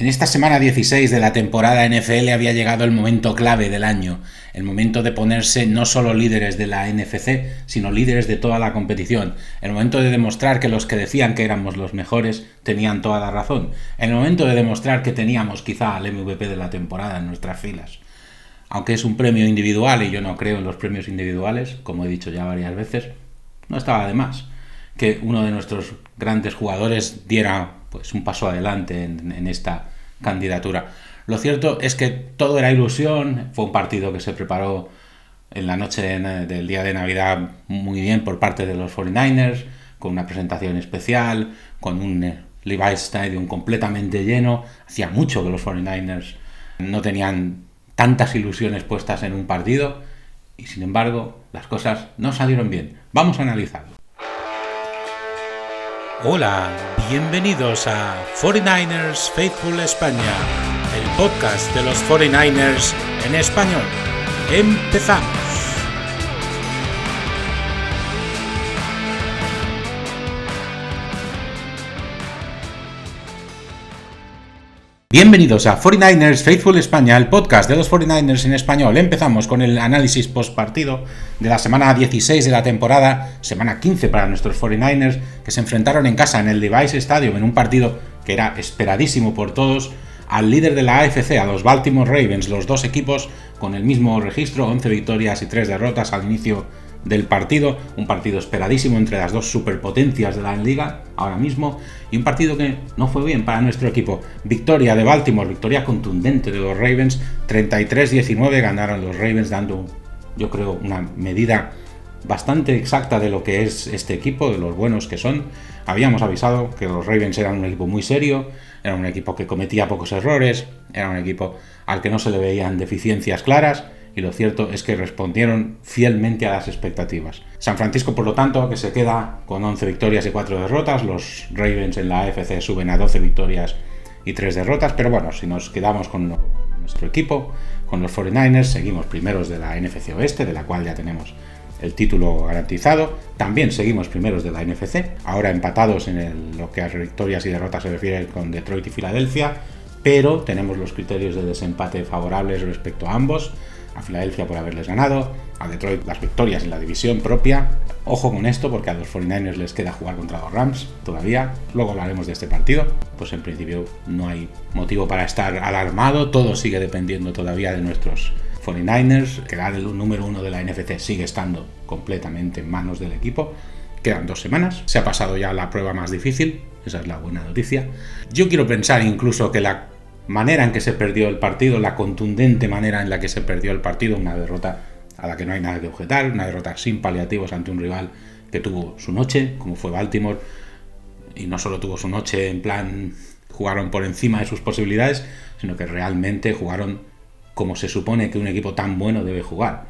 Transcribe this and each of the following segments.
En esta semana 16 de la temporada NFL había llegado el momento clave del año, el momento de ponerse no solo líderes de la NFC, sino líderes de toda la competición, el momento de demostrar que los que decían que éramos los mejores tenían toda la razón, el momento de demostrar que teníamos quizá al MVP de la temporada en nuestras filas. Aunque es un premio individual y yo no creo en los premios individuales, como he dicho ya varias veces, no estaba de más que uno de nuestros grandes jugadores diera pues un paso adelante en, esta candidatura. Lo cierto es que todo era ilusión, fue un partido que se preparó en la noche del día de Navidad muy bien por parte de los 49ers, con una presentación especial, con un eh, Levi's Stadium completamente lleno. Hacía mucho que los 49ers no tenían tantas ilusiones puestas en un partido y sin embargo las cosas no salieron bien. Vamos a analizarlo. Hola, bienvenidos a 49ers Faithful España, el podcast de los 49ers en español. Empezamos. Bienvenidos a 49ers Faithful España, el podcast de los 49ers en español. Empezamos con el análisis post partido de la semana 16 de la temporada, semana 15 para nuestros 49ers, que se enfrentaron en casa en el Device Stadium en un partido que era esperadísimo por todos al líder de la AFC, a los Baltimore Ravens, los dos equipos con el mismo registro, 11 victorias y 3 derrotas al inicio del partido, un partido esperadísimo entre las dos superpotencias de la liga ahora mismo y un partido que no fue bien para nuestro equipo. Victoria de Baltimore, victoria contundente de los Ravens, 33-19 ganaron los Ravens dando, yo creo, una medida bastante exacta de lo que es este equipo, de los buenos que son. Habíamos avisado que los Ravens eran un equipo muy serio, era un equipo que cometía pocos errores, era un equipo al que no se le veían deficiencias claras y lo cierto es que respondieron fielmente a las expectativas. San Francisco, por lo tanto, que se queda con 11 victorias y 4 derrotas, los Ravens en la AFC suben a 12 victorias y 3 derrotas, pero bueno, si nos quedamos con nuestro equipo, con los 49ers, seguimos primeros de la NFC Oeste, de la cual ya tenemos el título garantizado. También seguimos primeros de la NFC, ahora empatados en lo que a victorias y derrotas se refiere con Detroit y Filadelfia, pero tenemos los criterios de desempate favorables respecto a ambos a Filadelfia por haberles ganado, a Detroit las victorias en la división propia. Ojo con esto porque a los 49ers les queda jugar contra los Rams todavía. Luego hablaremos de este partido. Pues en principio no hay motivo para estar alarmado. Todo sigue dependiendo todavía de nuestros 49ers. Quedar el número uno de la NFC sigue estando completamente en manos del equipo. Quedan dos semanas. Se ha pasado ya la prueba más difícil. Esa es la buena noticia. Yo quiero pensar incluso que la manera en que se perdió el partido, la contundente manera en la que se perdió el partido, una derrota a la que no hay nada que objetar, una derrota sin paliativos ante un rival que tuvo su noche, como fue Baltimore, y no solo tuvo su noche en plan jugaron por encima de sus posibilidades, sino que realmente jugaron como se supone que un equipo tan bueno debe jugar.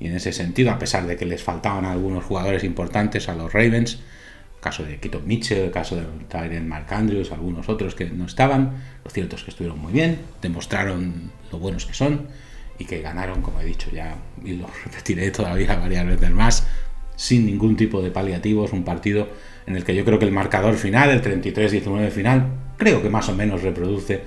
Y en ese sentido, a pesar de que les faltaban algunos jugadores importantes a los Ravens, caso de Quito Mitchell, el caso de Tyren Mark Andrews, algunos otros que no estaban. Lo cierto es que estuvieron muy bien, demostraron lo buenos que son y que ganaron, como he dicho ya, y lo repetiré todavía varias veces más, sin ningún tipo de paliativos, un partido en el que yo creo que el marcador final, el 33-19 final, creo que más o menos reproduce,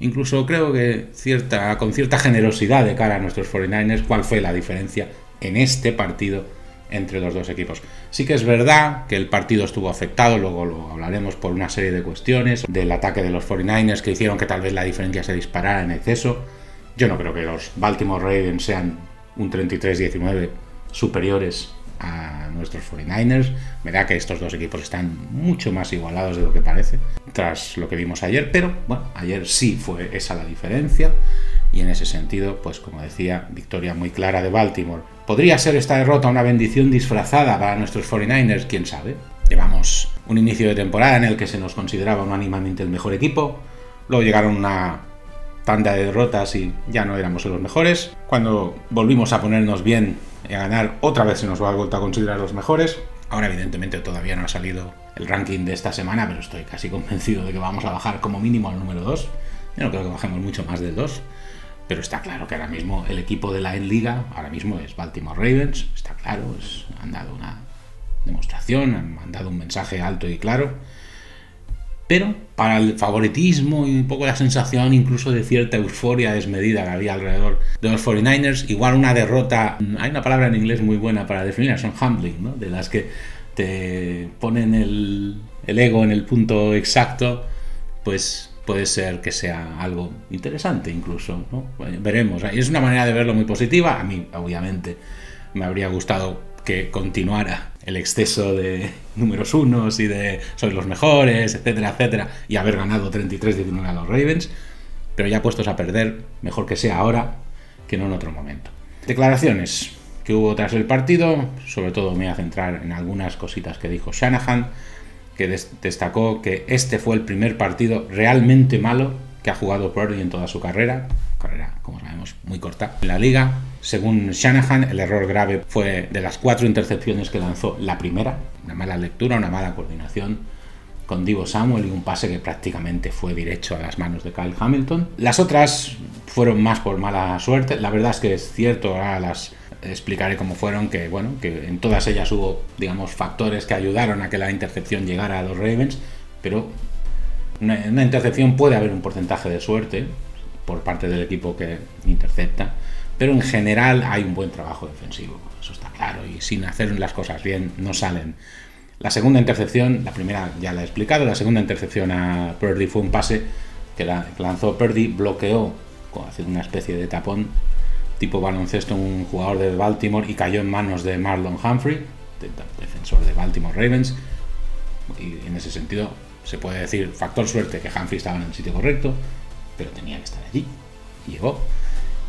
incluso creo que cierta, con cierta generosidad de cara a nuestros 49ers, cuál fue la diferencia en este partido entre los dos equipos. Sí que es verdad que el partido estuvo afectado, luego lo hablaremos por una serie de cuestiones, del ataque de los 49ers que hicieron que tal vez la diferencia se disparara en exceso. Yo no creo que los Baltimore Ravens sean un 33-19 superiores a nuestros 49ers. Me da que estos dos equipos están mucho más igualados de lo que parece tras lo que vimos ayer, pero bueno, ayer sí fue esa la diferencia y en ese sentido, pues como decía, victoria muy clara de Baltimore. ¿Podría ser esta derrota una bendición disfrazada para nuestros 49ers? ¿Quién sabe? Llevamos un inicio de temporada en el que se nos consideraba unánimamente el mejor equipo, luego llegaron una tanda de derrotas y ya no éramos los mejores. Cuando volvimos a ponernos bien y a ganar, otra vez se nos va a vuelto a considerar los mejores. Ahora evidentemente todavía no ha salido el ranking de esta semana, pero estoy casi convencido de que vamos a bajar como mínimo al número 2. Yo no creo que bajemos mucho más del 2. Pero está claro que ahora mismo el equipo de la liga ahora mismo es Baltimore Ravens, está claro, han dado una demostración, han mandado un mensaje alto y claro. pero para el favoritismo y un poco la sensación incluso de cierta euforia desmedida que había alrededor de los 49ers, igual una derrota, hay una palabra en inglés muy buena para definirla, son humbling, ¿no? de las que te ponen el, el ego en el punto exacto, pues puede ser que sea algo interesante incluso, ¿no? veremos. Es una manera de verlo muy positiva. A mí, obviamente, me habría gustado que continuara el exceso de números unos y de sois los mejores, etcétera, etcétera, y haber ganado 33-19 a los Ravens. Pero ya puestos a perder, mejor que sea ahora que no en otro momento. Declaraciones que hubo tras el partido, sobre todo me voy a centrar en algunas cositas que dijo Shanahan que destacó que este fue el primer partido realmente malo que ha jugado Purdy en toda su carrera, carrera, como sabemos, muy corta en la liga. Según Shanahan, el error grave fue de las cuatro intercepciones que lanzó la primera, una mala lectura, una mala coordinación con Divo Samuel y un pase que prácticamente fue derecho a las manos de Kyle Hamilton. Las otras fueron más por mala suerte. La verdad es que es cierto, ahora las explicaré cómo fueron, que bueno, que en todas ellas hubo, digamos, factores que ayudaron a que la intercepción llegara a los Ravens, pero en una intercepción puede haber un porcentaje de suerte por parte del equipo que intercepta, pero en general hay un buen trabajo defensivo, eso está claro, y sin hacer las cosas bien no salen. La segunda intercepción, la primera ya la he explicado, la segunda intercepción a Purdy fue un pase que, lanzó Purdy, bloqueó, haciendo una especie de tapón tipo baloncesto un jugador de Baltimore y cayó en manos de Marlon Humphrey, defensor de Baltimore Ravens. Y en ese sentido se puede decir factor suerte que Humphrey estaba en el sitio correcto, pero tenía que estar allí. Y llegó.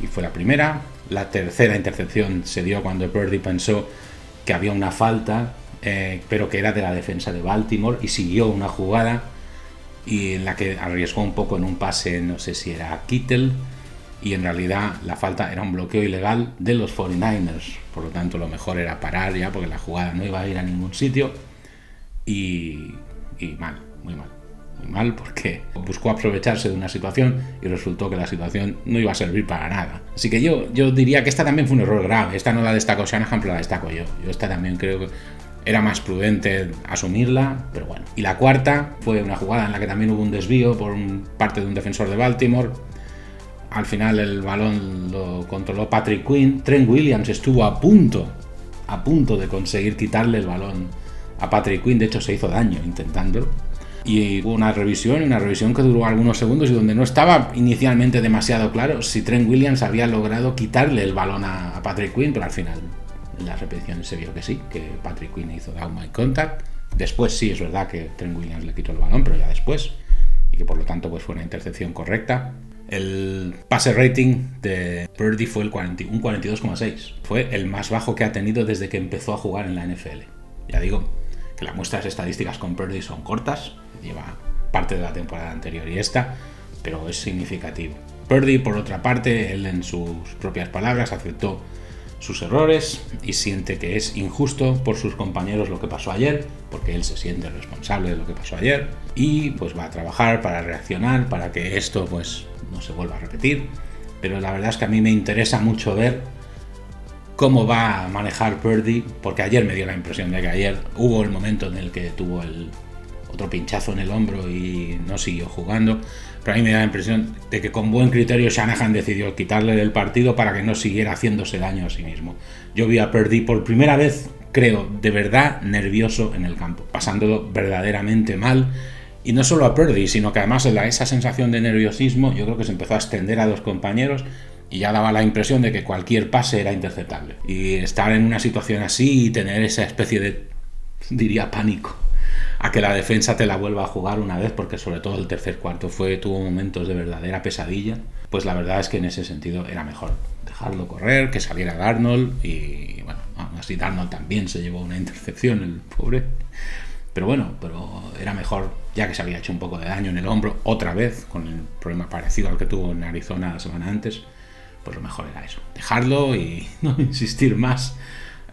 Y fue la primera. La tercera intercepción se dio cuando Purdy pensó que había una falta, eh, pero que era de la defensa de Baltimore y siguió una jugada y en la que arriesgó un poco en un pase, no sé si era Kittel y en realidad la falta era un bloqueo ilegal de los 49ers. Por lo tanto, lo mejor era parar ya porque la jugada no iba a ir a ningún sitio y, mal, muy mal. Muy mal porque buscó aprovecharse de una situación y resultó que la situación no iba a servir para nada. Así que yo, yo diría que esta también fue un error grave. Esta no la destaco Shanahan, pero la destaco yo. Yo esta también creo que era más prudente asumirla, pero bueno. Y la cuarta fue una jugada en la que también hubo un desvío por parte de un defensor de Baltimore al final el balón lo controló Patrick Quinn. Trent Williams estuvo a punto, a punto de conseguir quitarle el balón a Patrick Quinn. De hecho, se hizo daño intentándolo. Y hubo una revisión, una revisión que duró algunos segundos y donde no estaba inicialmente demasiado claro si Trent Williams había logrado quitarle el balón a, Patrick Quinn, pero al final en las repeticiones se vio que sí, que Patrick Quinn hizo down my contact. Después sí es verdad que Trent Williams le quitó el balón, pero ya después. Y que por lo tanto pues fue una intercepción correcta. El pase rating de Purdy fue el 40, un 42,6. Fue el más bajo que ha tenido desde que empezó a jugar en la NFL. Ya digo que las muestras estadísticas con Purdy son cortas, lleva parte de la temporada anterior y esta, pero es significativo. Purdy, por otra parte, él en sus propias palabras aceptó sus errores y siente que es injusto por sus compañeros lo que pasó ayer, porque él se siente responsable de lo que pasó ayer y pues va a trabajar para reaccionar para que esto pues no se vuelva a repetir. Pero la verdad es que a mí me interesa mucho ver cómo va a manejar Purdy, porque ayer me dio la impresión de que ayer hubo el momento en el que tuvo el otro pinchazo en el hombro y no siguió jugando. Pero a mí me da la impresión de que con buen criterio Shanahan decidió quitarle del partido para que no siguiera haciéndose daño a sí mismo. Yo vi a Purdy por primera vez, creo, de verdad nervioso en el campo, pasándolo verdaderamente mal. Y no solo a Purdy, sino que además esa sensación de nerviosismo yo creo que se empezó a extender a los compañeros y ya daba la impresión de que cualquier pase era interceptable. Y estar en una situación así y tener esa especie de, diría, pánico a que la defensa te la vuelva a jugar una vez, porque sobre todo el tercer cuarto fue, tuvo momentos de verdadera pesadilla, pues la verdad es que en ese sentido era mejor dejarlo correr, que saliera Darnold y bueno, aún así Darnold también se llevó una intercepción, el pobre. Pero bueno, pero era mejor, ya que se había hecho un poco de daño en el hombro, otra vez, con el problema parecido al que tuvo en Arizona la semana antes, pues lo mejor era eso, dejarlo y no insistir más.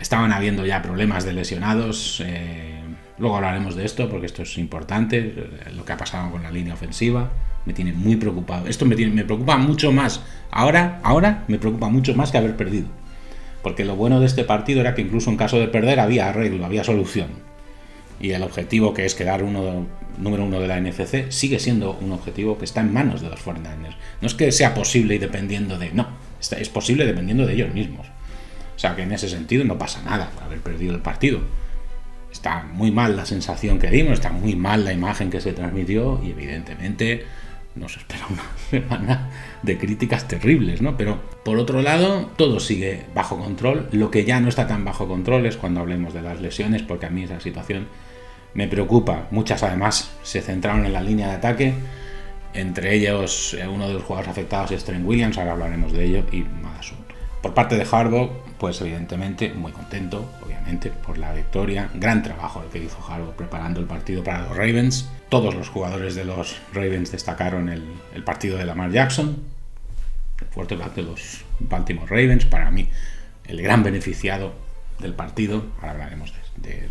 Estaban habiendo ya problemas de lesionados. Eh, Luego hablaremos de esto porque esto es importante, eh, lo que ha pasado con la línea ofensiva. Me tiene muy preocupado. Esto me, me preocupa mucho más. Ahora, ahora me preocupa mucho más que haber perdido. Porque lo bueno de este partido era que incluso en caso de perder había arreglo, había solución. Y el objetivo que es quedar uno número uno de la NFC sigue siendo un objetivo que está en manos de los 49ers. No es que sea posible y dependiendo de... No, es posible dependiendo de ellos mismos. O sea que en ese sentido no pasa nada por haber perdido el partido. Está muy mal la sensación que dimos, está muy mal la imagen que se transmitió y evidentemente nos espera una semana de críticas terribles, ¿no? Pero por otro lado, todo sigue bajo control. Lo que ya no está tan bajo control es cuando hablemos de las lesiones, porque a mí esa situación me preocupa. Muchas además se centraron en la línea de ataque. Entre ellos, eh, uno de los jugadores afectados es Trent Williams, ahora hablaremos de ello y más asunto. Por parte de Harbaugh, pues evidentemente muy contento, obviamente, por la victoria. Gran trabajo el que hizo Harbaugh preparando el partido para los Ravens. Todos los jugadores de los Ravens destacaron el, partido de Lamar Jackson, el quarterback de los Baltimore Ravens, para mí el gran beneficiado del partido. Ahora hablaremos de, de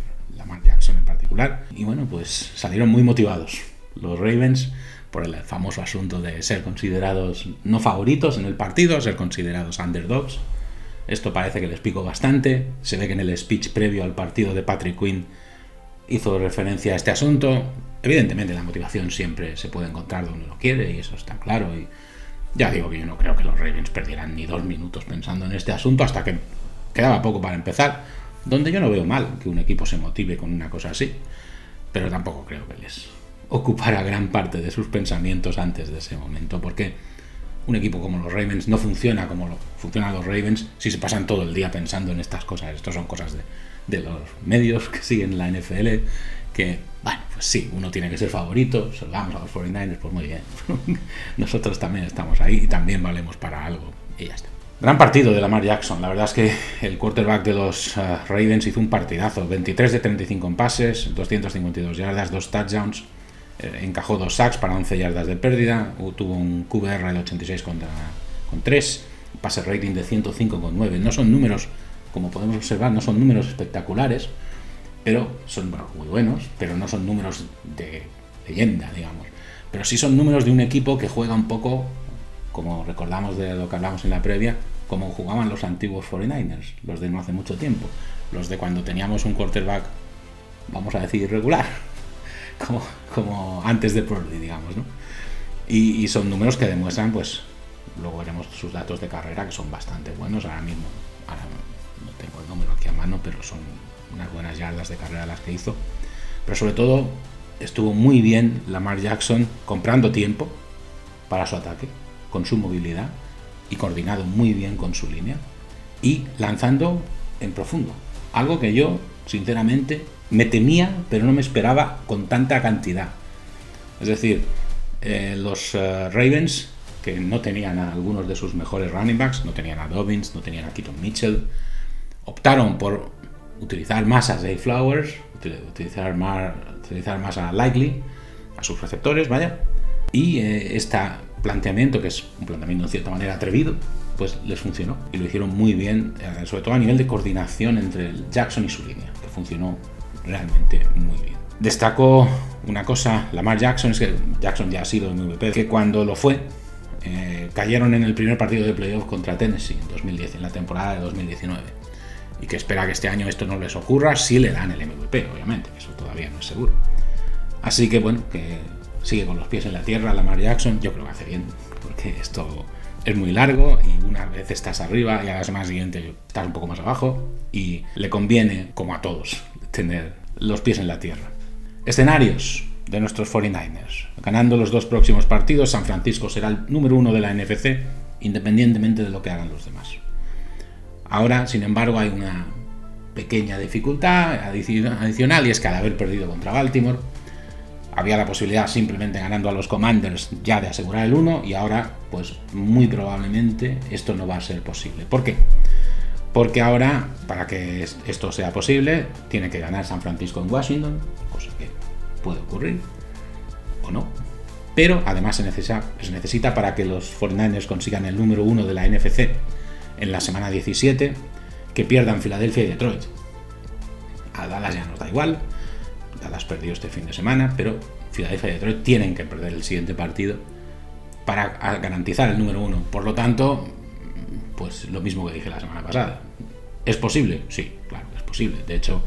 Jackson en particular. Y bueno, pues salieron muy motivados los Ravens por el famoso asunto de ser considerados no favoritos en el partido, ser considerados underdogs. Esto parece que les pico bastante. Se ve que en el speech previo al partido de Patrick Quinn hizo referencia a este asunto. Evidentemente la motivación siempre se puede encontrar donde uno quiere y eso está claro. Y ya digo que yo no creo que los Ravens perdieran ni dos minutos pensando en este asunto hasta que quedaba poco para empezar. Donde yo no veo mal que un equipo se motive con una cosa así, pero tampoco creo que les ocupara gran parte de sus pensamientos antes de ese momento, porque un equipo como los Ravens no funciona como lo funcionan los Ravens si se pasan todo el día pensando en estas cosas. Estas son cosas de, los medios que siguen la NFL, que, bueno, pues sí, uno tiene que ser favorito, salvamos a los 49ers, pues muy bien. Nosotros también estamos ahí y también valemos para algo, y ya está. Gran partido de Lamar Jackson. La verdad es que el quarterback de los uh, Ravens hizo un partidazo. 23 de 35 en pases, 252 yardas, dos touchdowns. Eh, encajó dos sacks para 11 yardas de pérdida, tuvo un QBR de 86 contra, con 3, pase rating de 105,9. No son números, como podemos observar, no son números espectaculares, pero son muy buenos, pero no son números de leyenda, digamos. Pero sí son números de un equipo que juega un poco, como recordamos de lo que hablamos en la previa, como jugaban los antiguos 49ers, los de no hace mucho tiempo, los de cuando teníamos un quarterback, vamos a decir, irregular como, como antes de Purdy, digamos, ¿no? Y, son números que demuestran, pues, luego veremos sus datos de carrera que son bastante buenos. Ahora mismo, no tengo el número aquí a mano, pero son unas buenas yardas de carrera las que hizo. Pero sobre todo, estuvo muy bien Lamar Jackson comprando tiempo para su ataque, con su movilidad y coordinado muy bien con su línea y lanzando en profundo. Algo que yo, sinceramente, me temía, pero no me esperaba con tanta cantidad. Es decir, eh, los eh, Ravens, que no tenían a algunos de sus mejores running backs, no tenían a Dobbins, no tenían a Keaton Mitchell, optaron por utilizar más a Zay Flowers, utilizar más, utilizar más a Likely, a sus receptores, vaya, y eh, este planteamiento, que es un planteamiento en cierta manera atrevido, pues les funcionó y lo hicieron muy bien, sobre todo a nivel de coordinación entre Jackson y su línea, que funcionó realmente muy bien. Destaco una cosa, Lamar Jackson, es que Jackson ya ha sido MVP, que cuando lo fue, eh, cayeron en el primer partido de playoff contra Tennessee en 2010, en la temporada de 2019. Y que espera que este año esto no les ocurra si le dan el MVP, obviamente, que eso todavía no es seguro. Así que bueno, que sigue con los pies en la tierra Lamar Jackson, yo creo que hace bien, porque esto es muy largo y una vez estás arriba y a la siguiente estás un poco más abajo y le conviene, como a todos, tener los pies en la tierra. Escenarios de nuestros 49ers. Ganando los dos próximos partidos, San Francisco será el número uno de la NFC, independientemente de lo que hagan los demás. Ahora, sin embargo, hay una pequeña dificultad adicional y es que al haber perdido contra Baltimore, había la posibilidad simplemente ganando a los Commanders ya de asegurar el 1 y ahora pues muy probablemente esto no va a ser posible. ¿Por qué? Porque ahora, para que esto sea posible, tiene que ganar San Francisco en Washington, cosa que puede ocurrir o no. Pero además se necesita, para que los 49ers consigan el número 1 de la NFC en la semana 17, que pierdan Filadelfia y Detroit. A Dallas ya nos da igual, Dallas perdió este fin de semana, pero Filadelfia y Detroit tienen que perder el siguiente partido para garantizar el número 1. Por lo tanto, pues lo mismo que dije la semana pasada. ¿Es posible? Sí, claro, es posible. De hecho,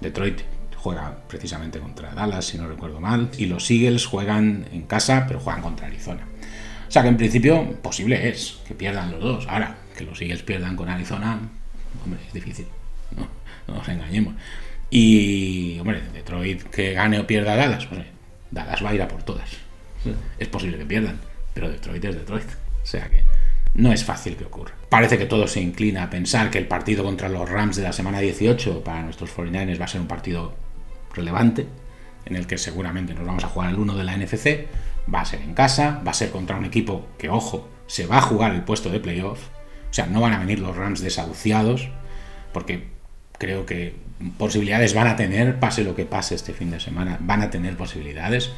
Detroit juega precisamente contra Dallas, si no recuerdo mal, y los Eagles juegan en casa, pero juegan contra Arizona. O sea que en principio posible es que pierdan los dos. Ahora, que los Eagles pierdan con Arizona, hombre, es difícil, no, nos engañemos. Y, hombre, Detroit que gane o pierda Dallas, pues Dallas va a ir a por todas. Es posible que pierdan, pero Detroit es Detroit. O sea que no es fácil que ocurra. Parece que todo se inclina a pensar que el partido contra los Rams de la semana 18 para nuestros 49ers va a ser un partido relevante, en el que seguramente nos vamos a jugar el 1 de la NFC, va a ser en casa, va a ser contra un equipo que, ojo, se va a jugar el puesto de playoff, o sea, no van a venir los Rams desahuciados, porque creo que posibilidades van a tener, pase lo que pase este fin de semana, van a tener posibilidades,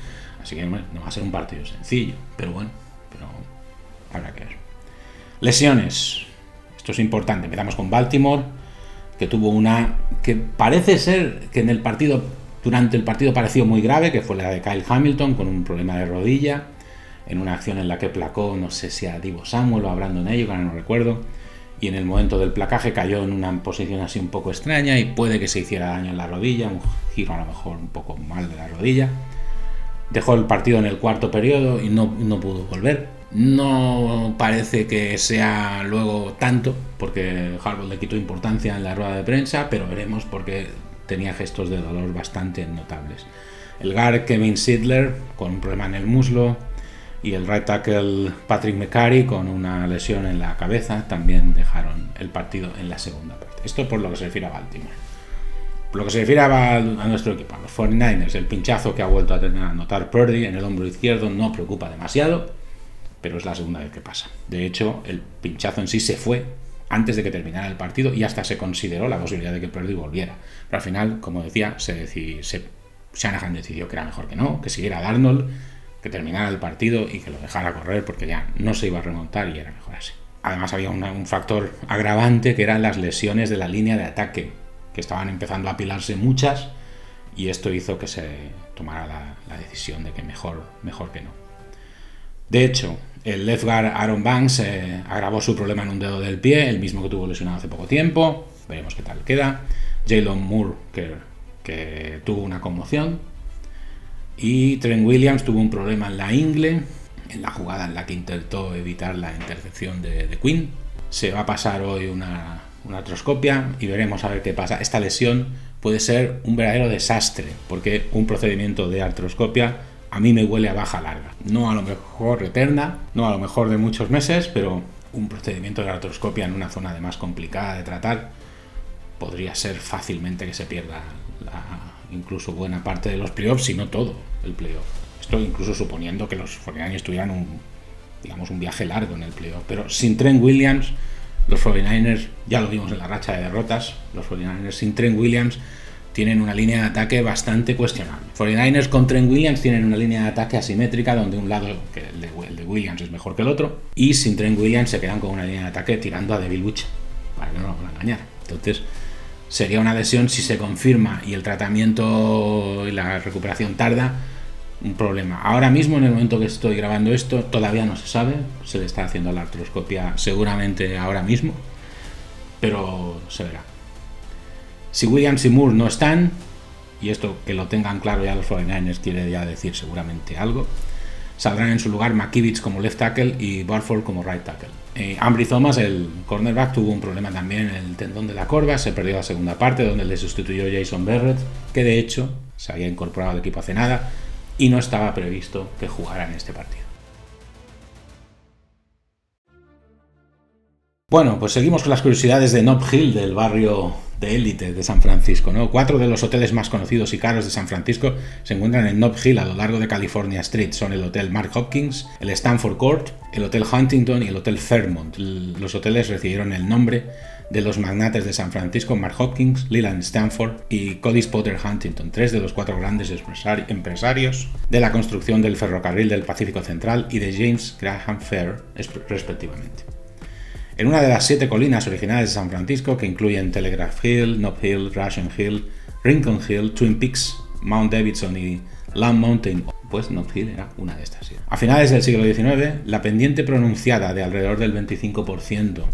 así que no va a ser un partido sencillo, pero bueno, pero habrá que ver. Lesiones, esto es importante, empezamos con Baltimore, que tuvo una que parece ser que en el partido durante el partido pareció muy grave, que fue la de Kyle Hamilton con un problema de rodilla, en una acción en la que placó, no sé si a Divo Samuel o a Brandon Ayuk, ahora no recuerdo, y en el momento del placaje cayó en una posición así un poco extraña y puede que se hiciera daño en la rodilla, un giro a lo mejor un poco mal de la rodilla. Dejó el partido en el cuarto periodo y no, no pudo volver. No parece que sea luego tanto, porque Harbaugh le quitó importancia en la rueda de prensa, pero veremos porque tenía gestos de dolor bastante notables. El guard Kevin Sidler con un problema en el muslo y el right tackle Patrick McCarry con una lesión en la cabeza también dejaron el partido en la segunda parte. Esto por lo que se refiere a Baltimore. Por lo que se refiere a, nuestro equipo, a los 49ers, el pinchazo que ha vuelto a tener a notar Purdy en el hombro izquierdo no preocupa demasiado, pero es la segunda vez que pasa. De hecho, el pinchazo en sí se fue antes de que terminara el partido y hasta se consideró la posibilidad de que Purdy volviera. Pero al final, como decía, se, se Shanahan decidió que era mejor que no, que siguiera Darnold, que terminara el partido y que lo dejara correr porque ya no se iba a remontar y era mejor así. Además había un factor agravante que eran las lesiones de la línea de ataque, que estaban empezando a apilarse muchas y esto hizo que se tomara la, decisión de que mejor, mejor que no. De hecho, el left guard Aaron Banks eh, agravó su problema en un dedo del pie, el mismo que tuvo lesionado hace poco tiempo. Veremos qué tal queda. Jalen Moore, que, que, tuvo una conmoción. Y Trent Williams tuvo un problema en la ingle, en la jugada en la que intentó evitar la intercepción de, de Quinn. Se va a pasar hoy una, una artroscopia y veremos a ver qué pasa. Esta lesión puede ser un verdadero desastre, porque un procedimiento de artroscopia a mí me huele a baja larga. No a lo mejor eterna, no a lo mejor de muchos meses, pero un procedimiento de artroscopia en una zona además complicada de tratar podría ser fácilmente que se pierda incluso buena parte de los playoffs, si no todo el playoff. Esto incluso suponiendo que los 49ers tuvieran un, digamos, un viaje largo en el playoff. Pero sin Trent Williams, los 49ers, ya lo vimos en la racha de derrotas, los 49ers sin Trent Williams tienen una línea de ataque bastante cuestionable. 49ers con Trent Williams tienen una línea de ataque asimétrica donde un lado, que el de, Williams es mejor que el otro, y sin Trent Williams se quedan con una línea de ataque tirando a Devil Witch, para que no nos van a engañar. Entonces, sería una lesión si se confirma y el tratamiento y la recuperación tarda, un problema. Ahora mismo, en el momento que estoy grabando esto, todavía no se sabe, se le está haciendo la artroscopia seguramente ahora mismo, pero se verá. Si Williams y Moore no están, y esto que lo tengan claro ya los 49ers quiere ya decir seguramente algo, saldrán en su lugar McKivitz como left tackle y Barford como right tackle. Eh, Ambry Thomas, el cornerback, tuvo un problema también en el tendón de la corva, se perdió la segunda parte donde le sustituyó Jason Barrett, que de hecho se había incorporado al equipo hace nada y no estaba previsto que jugara en este partido. Bueno, pues seguimos con las curiosidades de Nob Hill, del barrio de élite de San Francisco. ¿no? Cuatro de los hoteles más conocidos y caros de San Francisco se encuentran en Nob Hill a lo largo de California Street. Son el Hotel Mark Hopkins, el Stanford Court, el Hotel Huntington y el Hotel Fairmont. Los hoteles recibieron el nombre de los magnates de San Francisco, Mark Hopkins, Leland Stanford y Cody Potter Huntington, tres de los cuatro grandes empresarios de la construcción del ferrocarril del Pacífico Central y de James Graham Fair, respectivamente en una de las siete colinas originales de San Francisco que incluyen Telegraph Hill, Nob Hill, Russian Hill, Rincon Hill, Twin Peaks, Mount Davidson y Lamb Mountain, pues Nob Hill era una de estas. A finales del siglo XIX, la pendiente pronunciada de alrededor del 25%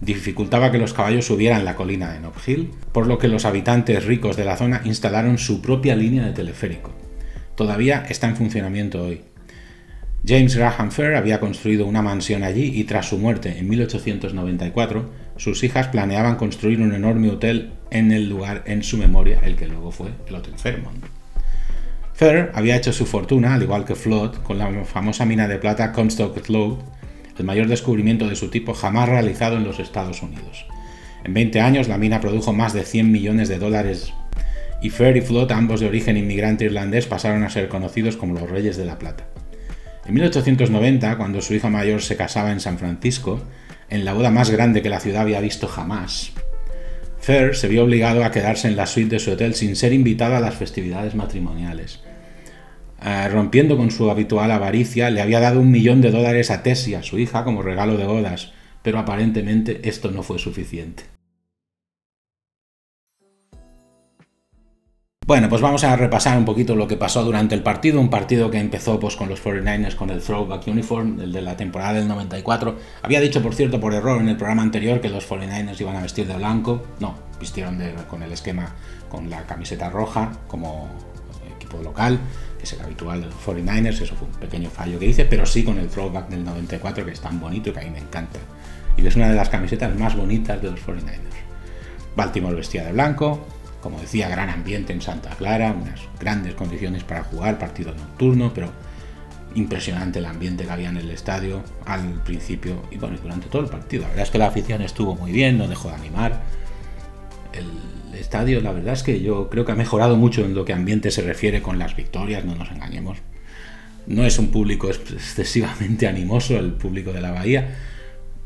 dificultaba que los caballos subieran la colina de Nob Hill, por lo que los habitantes ricos de la zona instalaron su propia línea de teleférico. Todavía está en funcionamiento hoy. James Graham Fair había construido una mansión allí y tras su muerte en 1894, sus hijas planeaban construir un enorme hotel en el lugar en su memoria, el que luego fue el Hotel Fairmont. Fair había hecho su fortuna, al igual que Flood, con la famosa mina de plata Comstock Lode, el mayor descubrimiento de su tipo jamás realizado en los Estados Unidos. En 20 años la mina produjo más de 100 millones de dólares y Fair y Flood, ambos de origen inmigrante irlandés, pasaron a ser conocidos como los Reyes de la Plata. En 1890, cuando su hija mayor se casaba en San Francisco, en la boda más grande que la ciudad había visto jamás, Fair se vio obligado a quedarse en la suite de su hotel sin ser invitado a las festividades matrimoniales. Eh, rompiendo con su habitual avaricia, le había dado un millón de dólares a Tessia, su hija, como regalo de bodas, pero aparentemente esto no fue suficiente. Bueno, pues vamos a repasar un poquito lo que pasó durante el partido, un partido que empezó pues, con los 49ers con el throwback uniform, el de la temporada del 94. Había dicho, por cierto, por error en el programa anterior que los 49ers iban a vestir de blanco. No, vistieron con el esquema con la camiseta roja como equipo local que es el habitual de los 49ers, eso fue un pequeño fallo que hice, pero sí con el throwback del 94 que es tan bonito y que a mí me encanta. Y que es una de las camisetas más bonitas de los 49ers. Baltimore vestía de blanco, como decía, gran ambiente en Santa Clara, unas grandes condiciones para jugar, partido nocturno, pero impresionante el ambiente que había en el estadio al principio y bueno, durante todo el partido. La verdad es que la afición estuvo muy bien, no dejó de animar. El estadio, la verdad es que yo creo que ha mejorado mucho en lo que ambiente se refiere con las victorias, no nos engañemos. No es un público excesivamente animoso el público de la Bahía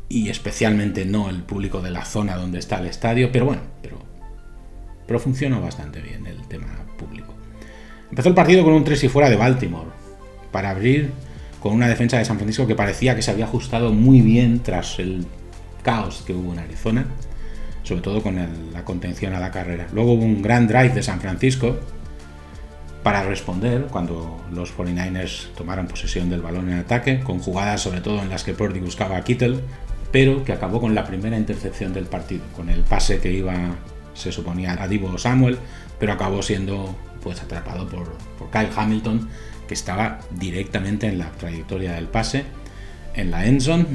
y especialmente no el público de la zona donde está el estadio, pero bueno, pero, pero funcionó bastante bien el tema público. Empezó el partido con un 3 y fuera de Baltimore para abrir con una defensa de San Francisco que parecía que se había ajustado muy bien tras el caos que hubo en Arizona sobre todo con la contención a la carrera. Luego hubo un gran drive de San Francisco para responder cuando los 49ers tomaron posesión del balón en ataque, con jugadas sobre todo en las que Purdy buscaba a Kittle, pero que acabó con la primera intercepción del partido, con el pase que iba, se suponía, a Divo Samuel, pero acabó siendo pues atrapado por, por Kyle Hamilton, que estaba directamente en la trayectoria del pase, en la end zone,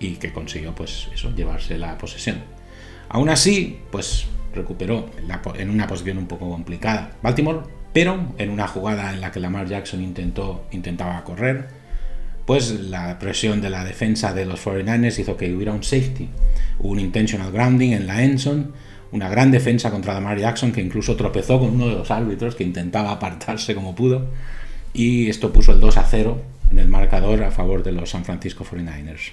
y que consiguió pues llevarse la posesión. Aún así, pues recuperó en una posición un poco complicada Baltimore, pero en una jugada en la que Lamar Jackson intentó, intentaba correr, pues la presión de la defensa de los 49ers hizo que hubiera un safety. Un intentional grounding en la Enson, una gran defensa contra Lamar Jackson que incluso tropezó con uno de los árbitros que intentaba apartarse como pudo y esto puso el 2 a 0 en el marcador a favor de los San Francisco 49ers.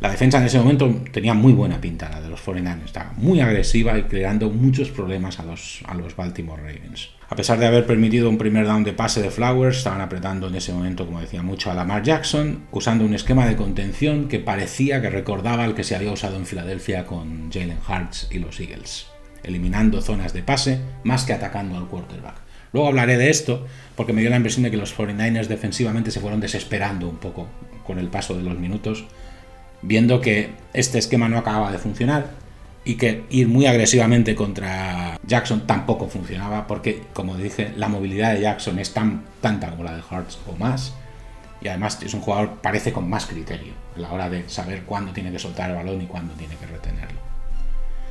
La defensa en ese momento tenía muy buena pinta, la de los 49ers. Estaba muy agresiva y creando muchos problemas a los, a los Baltimore Ravens. A pesar de haber permitido un primer down de pase de Flowers, estaban apretando en ese momento, como decía, mucho a Lamar Jackson, usando un esquema de contención que parecía que recordaba al que se había usado en Filadelfia con Jalen Hurts y los Eagles, eliminando zonas de pase más que atacando al quarterback. Luego hablaré de esto porque me dio la impresión de que los 49ers defensivamente se fueron desesperando un poco con el paso de los minutos viendo que este esquema no acababa de funcionar y que ir muy agresivamente contra Jackson tampoco funcionaba porque, como dije, la movilidad de Jackson es tan tanta como la de Hearts o más y además es un jugador parece con más criterio a la hora de saber cuándo tiene que soltar el balón y cuándo tiene que retenerlo.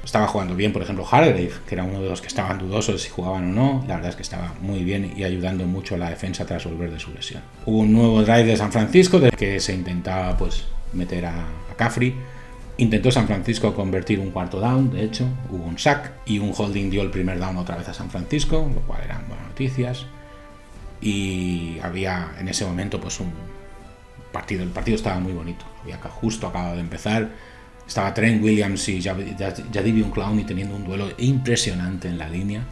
Estaba jugando bien, por ejemplo, Hargrave, que era uno de los que estaban dudosos si jugaban o no. La verdad es que estaba muy bien y ayudando mucho a la defensa tras volver de su lesión. Hubo un nuevo drive de San Francisco de que se intentaba pues meter a, Caffrey. Intentó San Francisco convertir un cuarto down, de hecho, hubo un sack y un holding dio el primer down otra vez a San Francisco, lo cual eran buenas noticias. Y había en ese momento pues un partido, el partido estaba muy bonito, había justo acabado de empezar, estaba Trent Williams y Jadivion Clowney teniendo un duelo impresionante en la línea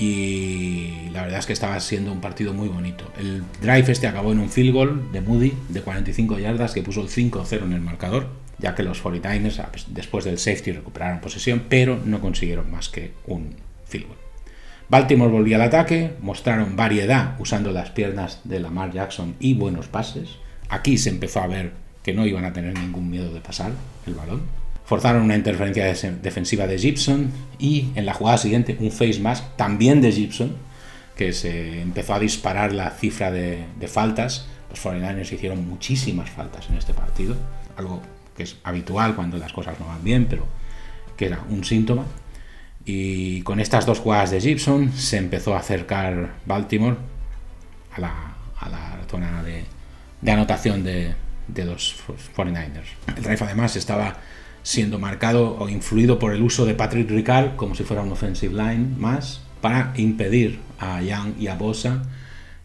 y la verdad es que estaba siendo un partido muy bonito. El drive este acabó en un field goal de Moody de 45 yardas que puso el 5-0 en el marcador, ya que los 49ers ah, pues, después del safety recuperaron posesión, pero no consiguieron más que un field goal. Baltimore volvió al ataque, mostraron variedad usando las piernas de Lamar Jackson y buenos pases. Aquí se empezó a ver que no iban a tener ningún miedo de pasar el balón. Forzaron una interferencia defensiva de Gibson y en la jugada siguiente un face mask también de Gibson, que se empezó a disparar la cifra de, faltas. Los 49ers hicieron muchísimas faltas en este partido, algo que es habitual cuando las cosas no van bien, pero que era un síntoma. Y con estas dos jugadas de Gibson se empezó a acercar Baltimore a la, zona de, anotación de, los 49ers. El drive además estaba siendo marcado o influido por el uso de Patrick Ricard como si fuera un offensive line más para impedir a Young y a Bosa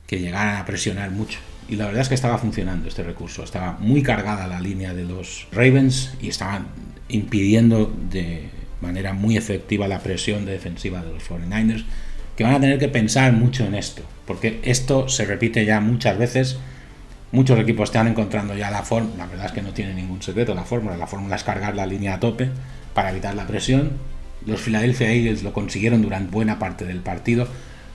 que llegaran a presionar mucho. Y la verdad es que estaba funcionando este recurso. Estaba muy cargada la línea de los Ravens y estaban impidiendo de manera muy efectiva la presión defensiva de los 49ers, que van a tener que pensar mucho en esto, porque esto se repite ya muchas veces Muchos equipos están encontrando ya la forma, la verdad es que no tiene ningún secreto la fórmula, la fórmula es cargar la línea a tope para evitar la presión. Los Philadelphia Eagles lo consiguieron durante buena parte del partido,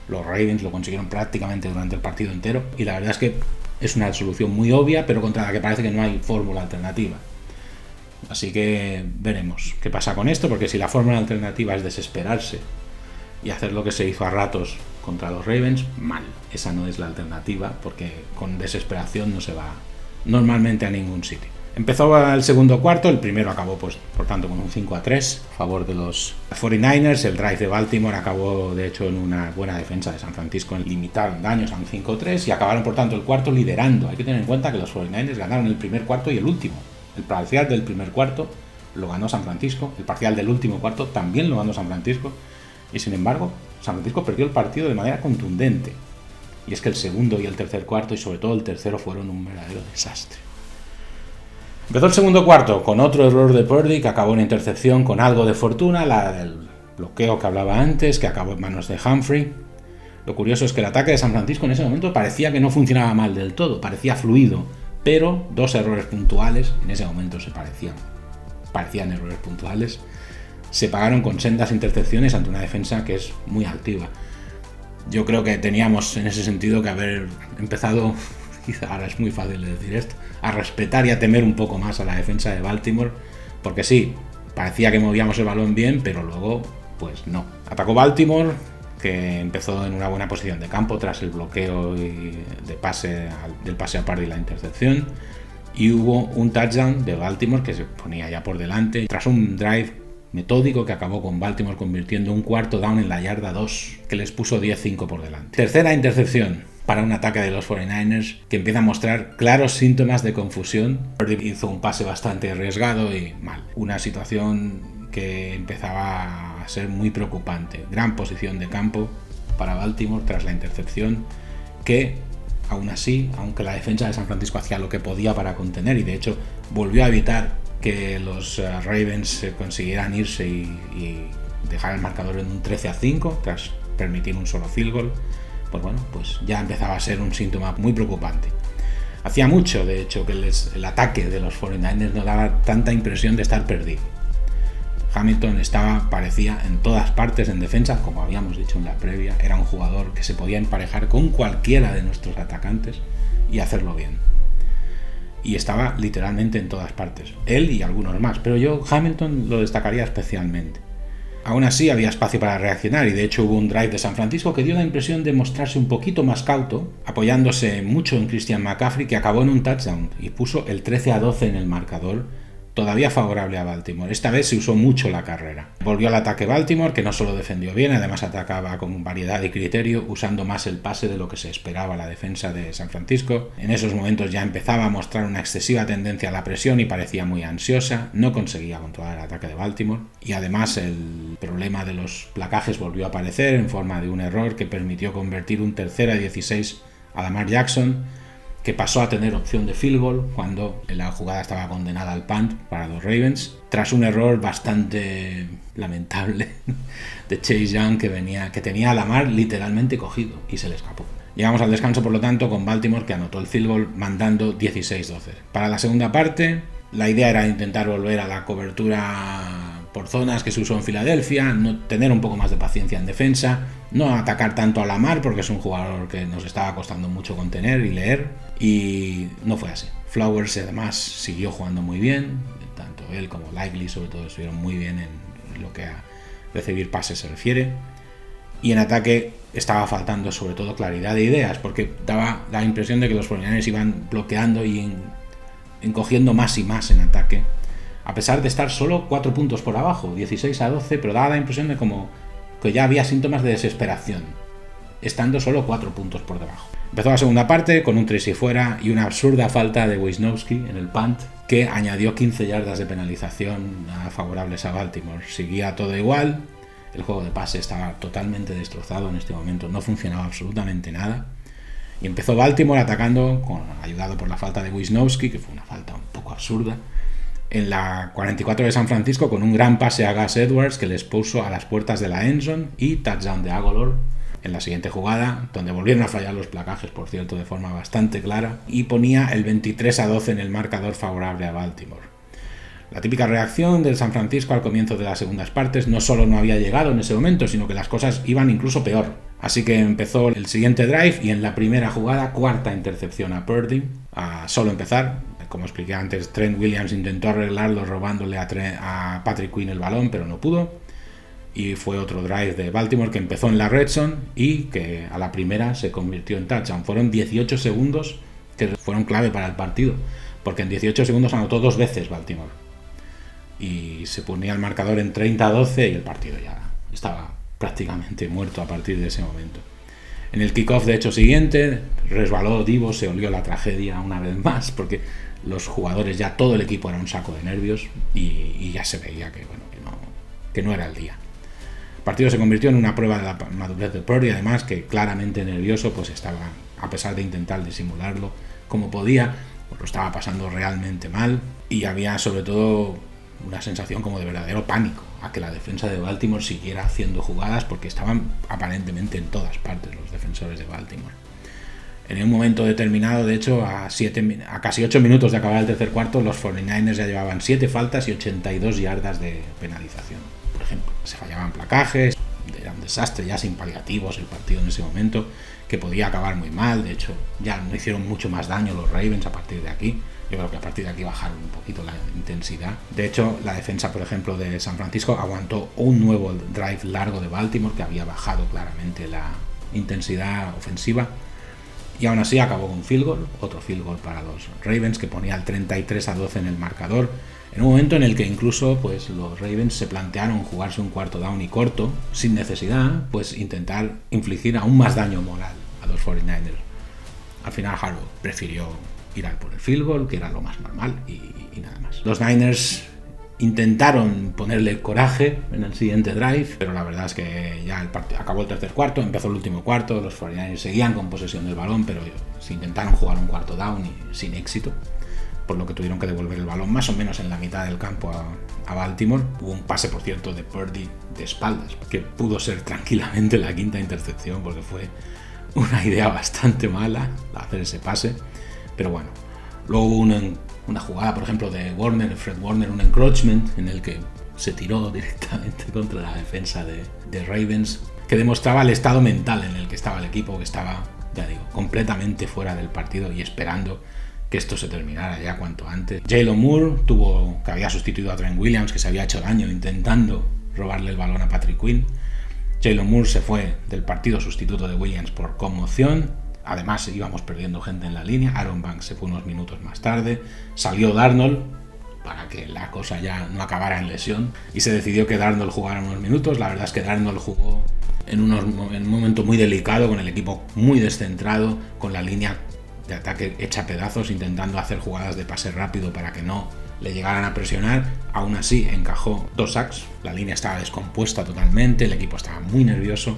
los Ravens lo consiguieron prácticamente durante el partido entero y la verdad es que es una solución muy obvia, pero contra la que parece que no hay fórmula alternativa. Así que veremos qué pasa con esto, porque si la fórmula alternativa es desesperarse y hacer lo que se hizo a ratos contra los Ravens, mal. Esa no es la alternativa porque con desesperación no se va normalmente a ningún sitio. Empezó el segundo cuarto, el primero acabó pues por tanto con un 5 a 3 a favor de los 49ers, el drive de Baltimore acabó de hecho en una buena defensa de San Francisco, limitaron daños a un 5 a 3 y acabaron por tanto el cuarto liderando. Hay que tener en cuenta que los 49ers ganaron el primer cuarto y el último. El parcial del primer cuarto lo ganó San Francisco, el parcial del último cuarto también lo ganó San Francisco y sin embargo San Francisco perdió el partido de manera contundente. Y es que el segundo y el tercer cuarto, y sobre todo el tercero, fueron un verdadero desastre. Empezó el segundo cuarto con otro error de Purdy que acabó en intercepción con algo de fortuna, la del bloqueo que hablaba antes, que acabó en manos de Humphrey. Lo curioso es que el ataque de San Francisco en ese momento parecía que no funcionaba mal del todo, parecía fluido, pero dos errores puntuales en ese momento se parecían. Parecían errores puntuales se pagaron con sendas intercepciones ante una defensa que es muy activa. Yo creo que teníamos en ese sentido que haber empezado, quizá ahora es muy fácil de decir esto, a respetar y a temer un poco más a la defensa de Baltimore, porque sí, parecía que movíamos el balón bien, pero luego, pues no. Atacó Baltimore, que empezó en una buena posición de campo tras el bloqueo de pase, del pase a par y la intercepción. Y hubo un touchdown de Baltimore que se ponía ya por delante. Tras un drive metódico que acabó con Baltimore convirtiendo un cuarto down en la yarda 2, que les puso 10-5 por delante. Tercera intercepción para un ataque de los 49ers que empieza a mostrar claros síntomas de confusión. Hizo un pase bastante arriesgado y mal. Una situación que empezaba a ser muy preocupante. Gran posición de campo para Baltimore tras la intercepción que aún así, aunque la defensa de San Francisco hacía lo que podía para contener y de hecho volvió a evitar que los eh, Ravens consiguieran irse y, dejar el marcador en un 13 a 5 tras permitir un solo field goal, pues bueno, pues ya empezaba a ser un síntoma muy preocupante. Hacía mucho, de hecho, que el ataque de los 49ers no daba tanta impresión de estar perdido. Hamilton estaba, parecía, en todas partes en defensa, como habíamos dicho en la previa, era un jugador que se podía emparejar con cualquiera de nuestros atacantes y hacerlo bien y estaba literalmente en todas partes. Él y algunos más, pero yo Hamilton lo destacaría especialmente. Aún así había espacio para reaccionar y de hecho hubo un drive de San Francisco que dio la impresión de mostrarse un poquito más cauto, apoyándose mucho en Christian McCaffrey que acabó en un touchdown y puso el 13 a 12 en el marcador todavía favorable a Baltimore. Esta vez se usó mucho la carrera. Volvió al ataque Baltimore, que no solo defendió bien, además atacaba con variedad y criterio, usando más el pase de lo que se esperaba la defensa de San Francisco. En esos momentos ya empezaba a mostrar una excesiva tendencia a la presión y parecía muy ansiosa, no conseguía controlar el ataque de Baltimore. Y además el problema de los placajes volvió a aparecer en forma de un error que permitió convertir un tercera 16 a Lamar Jackson que pasó a tener opción de field goal cuando la jugada estaba condenada al punt para los Ravens, tras un error bastante lamentable de Chase Young que, venía, que tenía a Lamar literalmente cogido y se le escapó. Llegamos al descanso, por lo tanto, con Baltimore que anotó el field goal mandando 16-12. Para la segunda parte, la idea era intentar volver a la cobertura por zonas que se usó en Filadelfia, no tener un poco más de paciencia en defensa, no atacar tanto a la mar porque es un jugador que nos estaba costando mucho contener y leer y no fue así. Flowers además siguió jugando muy bien, tanto él como Likely, sobre todo, estuvieron muy bien en lo que a recibir pases se refiere. Y en ataque estaba faltando sobre todo claridad de ideas, porque daba la impresión de que los 49 iban bloqueando y encogiendo más y más en ataque, a pesar de estar solo 4 puntos por abajo, 16 a 12, pero daba la impresión de como que ya había síntomas de desesperación, estando solo 4 puntos por debajo. Empezó la segunda parte con un 3 y fuera y una absurda falta de Wisnowski en el punt que añadió 15 yardas de penalización favorables a Baltimore. Seguía todo igual, el juego de pase estaba totalmente destrozado en este momento, no funcionaba absolutamente nada. Y empezó Baltimore atacando, con, ayudado por la falta de Wisnowski, que fue una falta un poco absurda, en la 44 de San Francisco con un gran pase a Gus Edwards que les puso a las puertas de la Endzone y touchdown de Agolor en la siguiente jugada, donde volvieron a fallar los placajes, por cierto, de forma bastante clara, y ponía el 23 a 12 en el marcador favorable a Baltimore. La típica reacción del San Francisco al comienzo de las segundas partes no solo no había llegado en ese momento, sino que las cosas iban incluso peor. Así que empezó el siguiente drive y en la primera jugada, cuarta intercepción a Purdy, a solo empezar. Como expliqué antes, Trent Williams intentó arreglarlo robándole a, Patrick Quinn el balón, pero no pudo. Y fue otro drive de Baltimore que empezó en la red zone y que a la primera se convirtió en touchdown. Fueron 18 segundos que fueron clave para el partido, porque en 18 segundos anotó dos veces Baltimore y se ponía el marcador en 30-12 y el partido ya estaba prácticamente muerto a partir de ese momento. En el kickoff de hecho siguiente resbaló Divo, se olió la tragedia una vez más porque los jugadores ya todo el equipo era un saco de nervios y, ya se veía que, bueno, que, no, que no era el día. El partido se convirtió en una prueba de la madurez de Purdy, además que claramente nervioso, pues estaba, a pesar de intentar disimularlo como podía, pues lo estaba pasando realmente mal y había sobre todo una sensación como de verdadero pánico a que la defensa de Baltimore siguiera haciendo jugadas porque estaban aparentemente en todas partes los defensores de Baltimore. En un momento determinado, de hecho, a, casi 8 minutos de acabar el tercer cuarto, los 49ers ya llevaban 7 faltas y 82 yardas de penalización. Por ejemplo, se fallaban placajes, era un desastre ya sin paliativos el partido en ese momento, que podía acabar muy mal. De hecho, ya no hicieron mucho más daño los Ravens a partir de aquí. Yo creo que a partir de aquí bajaron un poquito la intensidad. De hecho, la defensa, por ejemplo, de San Francisco aguantó un nuevo drive largo de Baltimore que había bajado claramente la intensidad ofensiva. Y aún así acabó con un field goal, otro field goal para los Ravens que ponía el 33 a 12 en el marcador. En un momento en el que incluso pues, los Ravens se plantearon jugarse un cuarto down y corto, sin necesidad, pues intentar infligir aún más daño moral a los 49ers. Al final Harbaugh prefirió ir por el field goal, que era lo más normal, y, nada más. Los Niners intentaron ponerle coraje en el siguiente drive, pero la verdad es que ya acabó el tercer cuarto, empezó el último cuarto, los 49ers seguían con posesión del balón, pero se intentaron jugar un cuarto down y sin éxito, por lo que tuvieron que devolver el balón más o menos en la mitad del campo a, Baltimore. Hubo un pase, por cierto, de Purdy de espaldas, que pudo ser tranquilamente la quinta intercepción, porque fue una idea bastante mala hacer ese pase. Pero bueno, luego hubo una, jugada, por ejemplo, de Warner, Fred Warner, un encroachment en el que se tiró directamente contra la defensa de, de Ravens, que demostraba el estado mental en el que estaba el equipo, que estaba, ya digo, completamente fuera del partido y esperando que esto se terminara ya cuanto antes. Jalen Moore tuvo, que había sustituido a Trent Williams, que se había hecho daño intentando robarle el balón a Patrick Quinn. Jalen Moore se fue del partido sustituto de Williams por conmoción Además íbamos perdiendo gente en la línea. Aaron Banks se fue unos minutos más tarde. Salió Darnold para que la cosa ya no acabara en lesión. Y se decidió que Darnold jugara unos minutos. La verdad es que Darnold jugó en, un momento muy delicado, con el equipo muy descentrado, con la línea de ataque hecha pedazos, intentando hacer jugadas de pase rápido para que no le llegaran a presionar. Aún así encajó dos sacks. La línea estaba descompuesta totalmente, el equipo estaba muy nervioso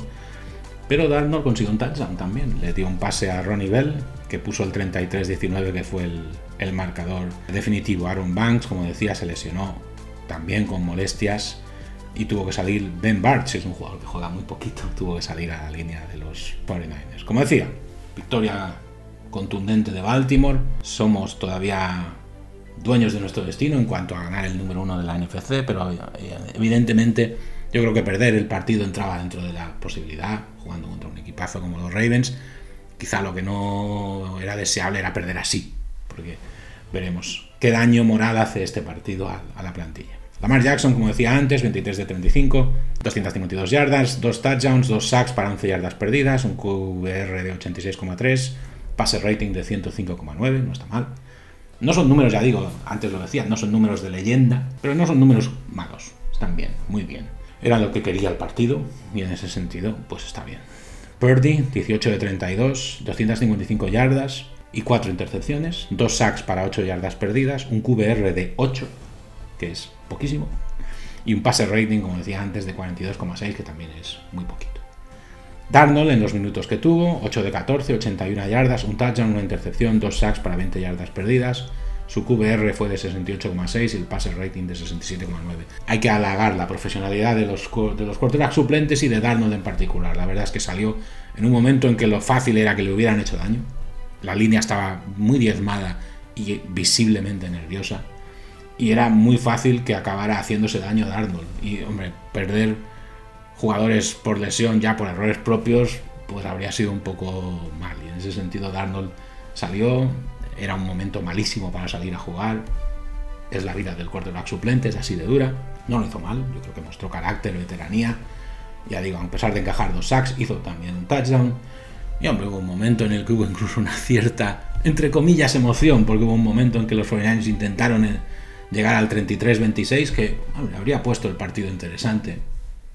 pero Darnold consiguió un touchdown también. Le dio un pase a Ronnie Bell, que puso el 33-19, que fue el, marcador definitivo. Aaron Banks, como decía, se lesionó también con molestias y tuvo que salir Ben Barch, es un jugador que juega muy poquito, tuvo que salir a la línea de los 49ers. Como decía, victoria contundente de Baltimore. Somos todavía dueños de nuestro destino en cuanto a ganar el número uno de la NFC, pero eh, evidentemente yo creo que perder el partido entraba dentro de la posibilidad, jugando contra un equipazo como los Ravens. Quizá lo que no era deseable era perder así, porque veremos qué daño moral hace este partido a, la plantilla. Lamar Jackson, como decía antes, 23 de 35, 252 yardas, 2 touchdowns, 2 sacks para 11 yardas perdidas, un QBR de 86,3, pase rating de 105,9, no está mal. No son números, ya digo, antes lo decía, no son números de leyenda, pero no son números malos, están bien, muy bien. Era lo que quería el partido y en ese sentido, pues está bien. Purdy, 18 de 32, 255 yardas y 4 intercepciones, 2 sacks para 8 yardas perdidas, un QBR de 8, que es poquísimo, y un pase rating, como decía antes, de 42,6, que también es muy poquito. Darnold en los minutos que tuvo, 8 de 14, 81 yardas, un touchdown, una intercepción, 2 sacks para 20 yardas perdidas. Su QBR fue de 68,6 y el pase rating de 67,9. Hay que halagar la profesionalidad de los, de los quarterbacks suplentes y de Darnold en particular. La verdad es que salió en un momento en que lo fácil era que le hubieran hecho daño. La línea estaba muy diezmada y visiblemente nerviosa y era muy fácil que acabara haciéndose daño a Arnold. Y, hombre, perder jugadores por lesión, ya por errores propios, pues habría sido un poco mal. Y en ese sentido, Darnold salió, era un momento malísimo para salir a jugar. Es la vida del quarterback suplente, es así de dura. No lo hizo mal, yo creo que mostró carácter, veteranía. Ya digo, a pesar de encajar dos sacks, hizo también un touchdown. Y hombre, hubo un momento en el que hubo incluso una cierta, entre comillas, emoción, porque hubo un momento en que los 49ers intentaron llegar al 33-26, que habría puesto el partido interesante.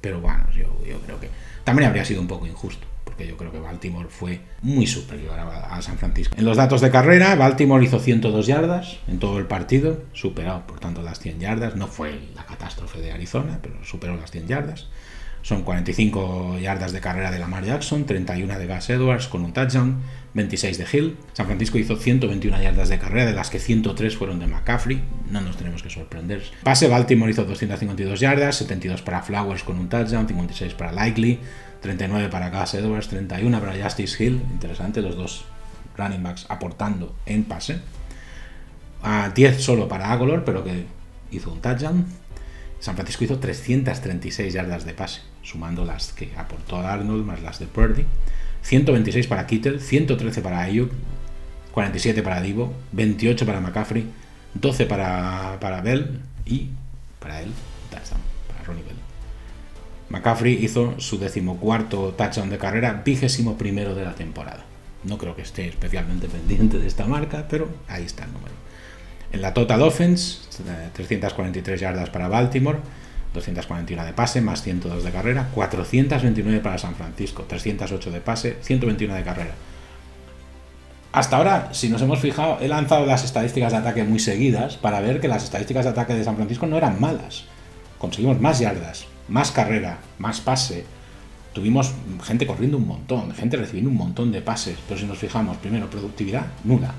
Pero bueno, yo, yo, creo que también habría sido un poco injusto, porque yo creo que Baltimore fue muy superior a, San Francisco. En los datos de carrera, Baltimore hizo 102 yardas en todo el partido, superó por tanto las 100 yardas. No fue la catástrofe de Arizona, pero superó las 100 yardas. Son 45 yardas de carrera de Lamar Jackson, 31 de Gus Edwards con un touchdown, 26 de Hill. San Francisco hizo 121 yardas de carrera, de las que 103 fueron de McCaffrey. No nos tenemos que sorprender. Pase Baltimore hizo 252 yardas, 72 para Flowers con un touchdown, 56 para Likely, 39 para Gus Edwards, 31 para Justice Hill. Interesante, los dos running backs aportando en pase. A 10 solo para Agolor, pero que hizo un touchdown. San Francisco hizo 336 yardas de pase, sumando las que aportó Arnold más las de Purdy. 126 para Kittel, 113 para Ayuk, 47 para Divo, 28 para McCaffrey, 12 para, para Bell y para él, touchdown, para Ronnie Bell. McCaffrey hizo su decimocuarto touchdown de carrera, vigésimo primero de la temporada. No creo que esté especialmente pendiente de esta marca, pero ahí está el número. En la total offense, 343 yardas para Baltimore, 241 de pase, más 102 de carrera, 429 para San Francisco, 308 de pase, 121 de carrera. Hasta ahora, si nos hemos fijado, he lanzado las estadísticas de ataque muy seguidas para ver que las estadísticas de ataque de San Francisco no eran malas. Conseguimos más yardas, más carrera, más pase. Tuvimos gente corriendo un montón, gente recibiendo un montón de pases, pero si nos fijamos, primero, productividad nula.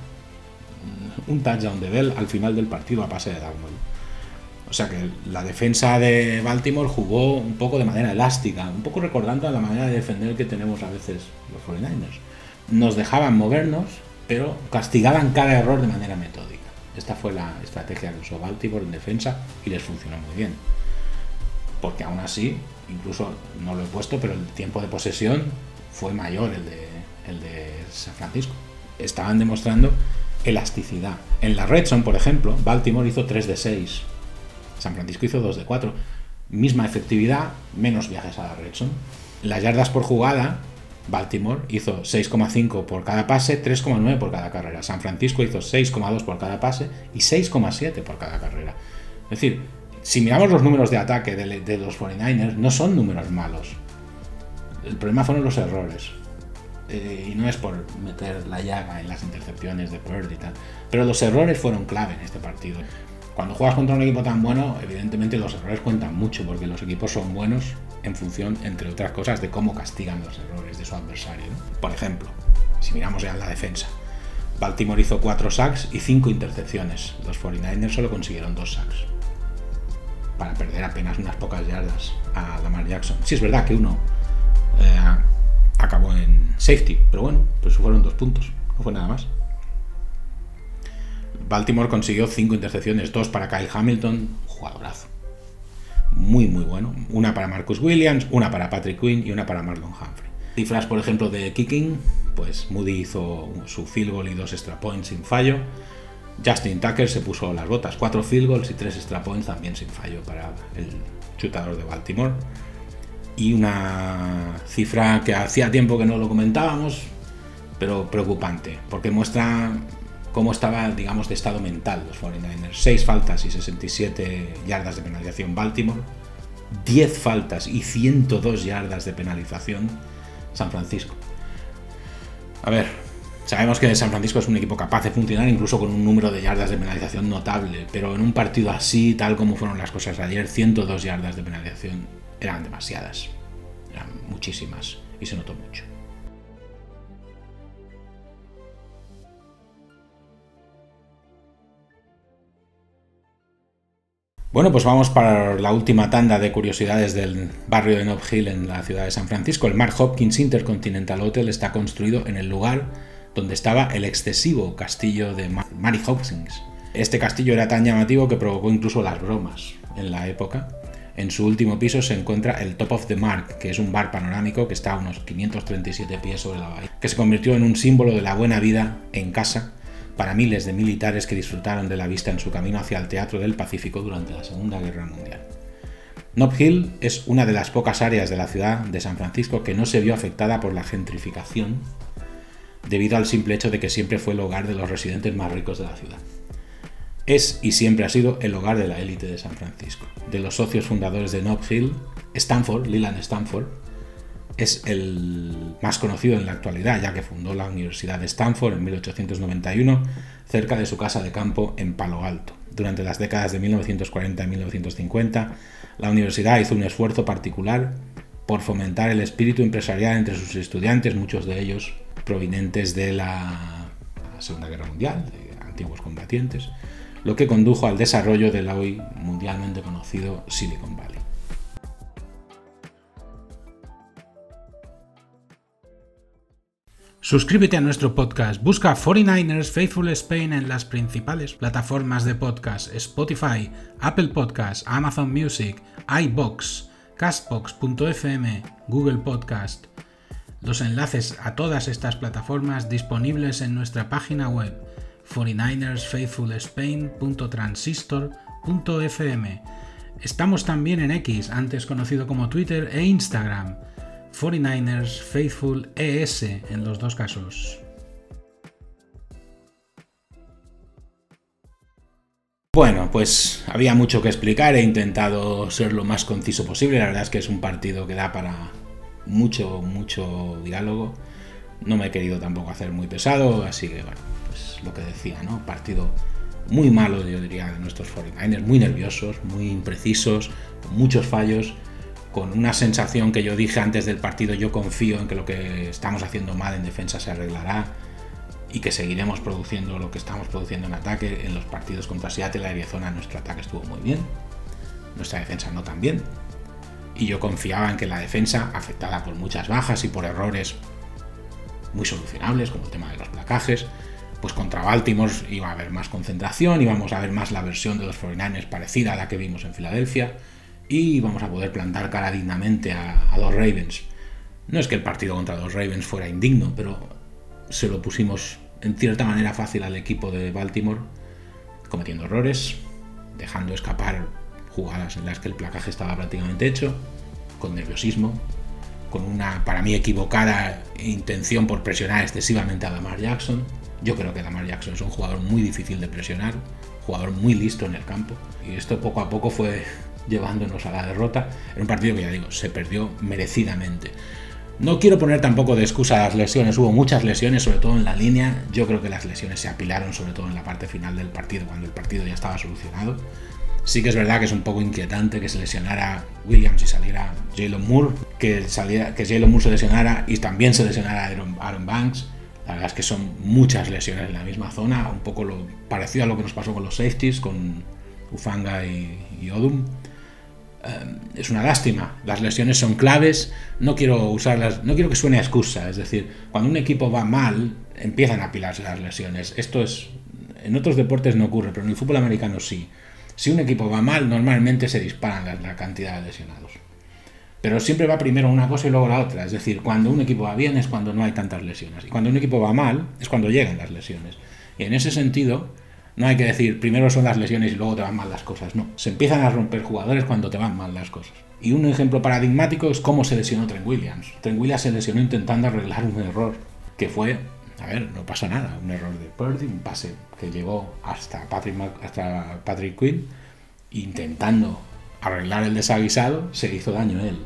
Un touchdown de Bell al final del partido a pase de Darnold. O sea que la defensa de Baltimore jugó un poco de manera elástica, un poco recordando a la manera de defender que tenemos a veces los 49ers. Nos dejaban movernos, pero castigaban cada error de manera metódica. Esta fue la estrategia que usó Baltimore en defensa y les funcionó muy bien. Porque aún así, incluso no lo he puesto, pero el tiempo de posesión fue mayor el de, el de San Francisco. Estaban demostrando elasticidad. En la Redson, por ejemplo, Baltimore hizo 3 de 6 San Francisco hizo 2 de 4. Misma efectividad, menos viajes a la red Las yardas por jugada, Baltimore hizo 6,5 por cada pase, 3,9 por cada carrera. San Francisco hizo 6,2 por cada pase y 6,7 por cada carrera. Es decir, si miramos los números de ataque de, los 49ers, no son números malos. El problema fueron los errores. Eh, y no es por meter la llaga en las intercepciones de Purdy y tal. Pero los errores fueron clave en este partido. Cuando juegas contra un equipo tan bueno, evidentemente los errores cuentan mucho, porque los equipos son buenos en función, entre otras cosas, de cómo castigan los errores de su adversario. Por ejemplo, si miramos ya en la defensa, Baltimore hizo 4 sacks y 5 intercepciones. Los 49ers solo consiguieron 2 sacks. Para perder apenas unas pocas yardas a Lamar Jackson. Sí, es verdad que uno eh, acabó en safety, pero bueno, pues fueron dos puntos, no fue nada más. Baltimore consiguió 5 intercepciones, 2 para Kyle Hamilton, jugadorazo. Muy, muy bueno. Una para Marcus Williams, una para Patrick Quinn y una para Marlon Humphrey. Cifras, por ejemplo, de kicking, pues Moody hizo su field goal y dos extra points sin fallo. Justin Tucker se puso las botas, cuatro field goals y tres extra points también sin fallo para el chutador de Baltimore. Y una cifra que hacía tiempo que no lo comentábamos, pero preocupante, porque muestra cómo estaba, digamos, de estado mental los 49ers. 6 faltas y 67 yardas de penalización Baltimore, 10 faltas y 102 yardas de penalización San Francisco. A ver, sabemos que San Francisco es un equipo capaz de funcionar incluso con un número de yardas de penalización notable, pero en un partido así, tal como fueron las cosas ayer, 102 yardas de penalización eran demasiadas, eran muchísimas y se notó mucho. Bueno, pues vamos para la última tanda de curiosidades del barrio de Nob Hill en la ciudad de San Francisco. El Mark Hopkins Intercontinental Hotel está construido en el lugar donde estaba el excesivo castillo de Mary Hopkins. Este castillo era tan llamativo que provocó incluso las bromas en la época. En su último piso se encuentra el Top of the Mark, que es un bar panorámico que está a unos 537 pies sobre la bahía, que se convirtió en un símbolo de la buena vida en casa para miles de militares que disfrutaron de la vista en su camino hacia el Teatro del Pacífico durante la Segunda Guerra Mundial. Nob Hill es una de las pocas áreas de la ciudad de San Francisco que no se vio afectada por la gentrificación debido al simple hecho de que siempre fue el hogar de los residentes más ricos de la ciudad. Es y siempre ha sido el hogar de la élite de San Francisco. De los socios fundadores de Nob Hill, Stanford, Leland Stanford, es el más conocido en la actualidad, ya que fundó la Universidad de Stanford en 1891 cerca de su casa de campo en Palo Alto. Durante las décadas de 1940 y 1950, la universidad hizo un esfuerzo particular por fomentar el espíritu empresarial entre sus estudiantes, muchos de ellos provenientes de la Segunda Guerra Mundial, antiguos combatientes, lo que condujo al desarrollo del hoy mundialmente conocido Silicon Valley. Suscríbete a nuestro podcast, busca 49ers Faithful Spain en las principales plataformas de podcast, Spotify, Apple Podcasts, Amazon Music, iBox, Castbox.fm, Google Podcast. Los enlaces a todas estas plataformas disponibles en nuestra página web 49ersfaithfulspain.transistor.fm. Estamos también en X, antes conocido como Twitter e Instagram. 49ers Faithful ES en los dos casos. Bueno, pues había mucho que explicar, he intentado ser lo más conciso posible, la verdad es que es un partido que da para mucho, mucho diálogo, no me he querido tampoco hacer muy pesado, así que bueno, lo que decía, ¿no? Partido muy malo, yo diría, de nuestros 49ers, muy nerviosos, muy imprecisos, con muchos fallos, con una sensación que yo dije antes del partido, yo confío en que lo que estamos haciendo mal en defensa se arreglará y que seguiremos produciendo lo que estamos produciendo en ataque. En los partidos contra Seattle y Arizona nuestro ataque estuvo muy bien, nuestra defensa no tan bien. Y yo confiaba en que la defensa, afectada por muchas bajas y por errores muy solucionables, como el tema de los placajes, pues contra Baltimore iba a haber más concentración, íbamos a ver más la versión de los 49ers parecida a la que vimos en Filadelfia y vamos a poder plantar cara dignamente a, los Ravens. No es que el partido contra los Ravens fuera indigno, pero se lo pusimos en cierta manera fácil al equipo de Baltimore, cometiendo errores, dejando escapar jugadas en las que el placaje estaba prácticamente hecho, con nerviosismo, con una para mí equivocada intención por presionar excesivamente a Lamar Jackson. Yo creo que Lamar Jackson es un jugador muy difícil de presionar, jugador muy listo en el campo, y esto poco a poco fue llevándonos a la derrota en un partido que ya digo, se perdió merecidamente. No quiero poner tampoco de excusa las lesiones, hubo muchas lesiones, sobre todo en la línea. Yo creo que las lesiones se apilaron, sobre todo en la parte final del partido, cuando el partido ya estaba solucionado. Sí que es verdad que es un poco inquietante que se lesionara Williams y saliera Jalen Moore, que, saliera, que Jalen Moore se lesionara y también se lesionara Aaron, Aaron Banks. La verdad es que son muchas lesiones en la misma zona, un poco lo parecido a lo que nos pasó con los safeties, con Ufanga y, y Odum. Em, es una lástima. Las lesiones son claves. No quiero usarlas, no quiero que suene a excusa. Es decir, cuando un equipo va mal, empiezan a apilarse las lesiones. Esto es. En otros deportes no ocurre, pero en el fútbol americano sí. Si un equipo va mal, normalmente se disparan la, cantidad de lesionados. Pero siempre va primero una cosa y luego la otra. Es decir, cuando un equipo va bien es cuando no hay tantas lesiones. Y cuando un equipo va mal es cuando llegan las lesiones. Y en ese sentido, No hay que decir primero son las lesiones y luego te van mal las cosas. No, se empiezan a romper jugadores cuando te van mal las cosas. Y un ejemplo paradigmático es cómo se lesionó Trent Williams. Trent Williams se lesionó intentando arreglar un error, que fue, a ver, no pasa nada, un error de Purdy, un pase que llegó hasta Patrick, hasta Patrick Quinn, intentando arreglar el desaguisado, se hizo daño él.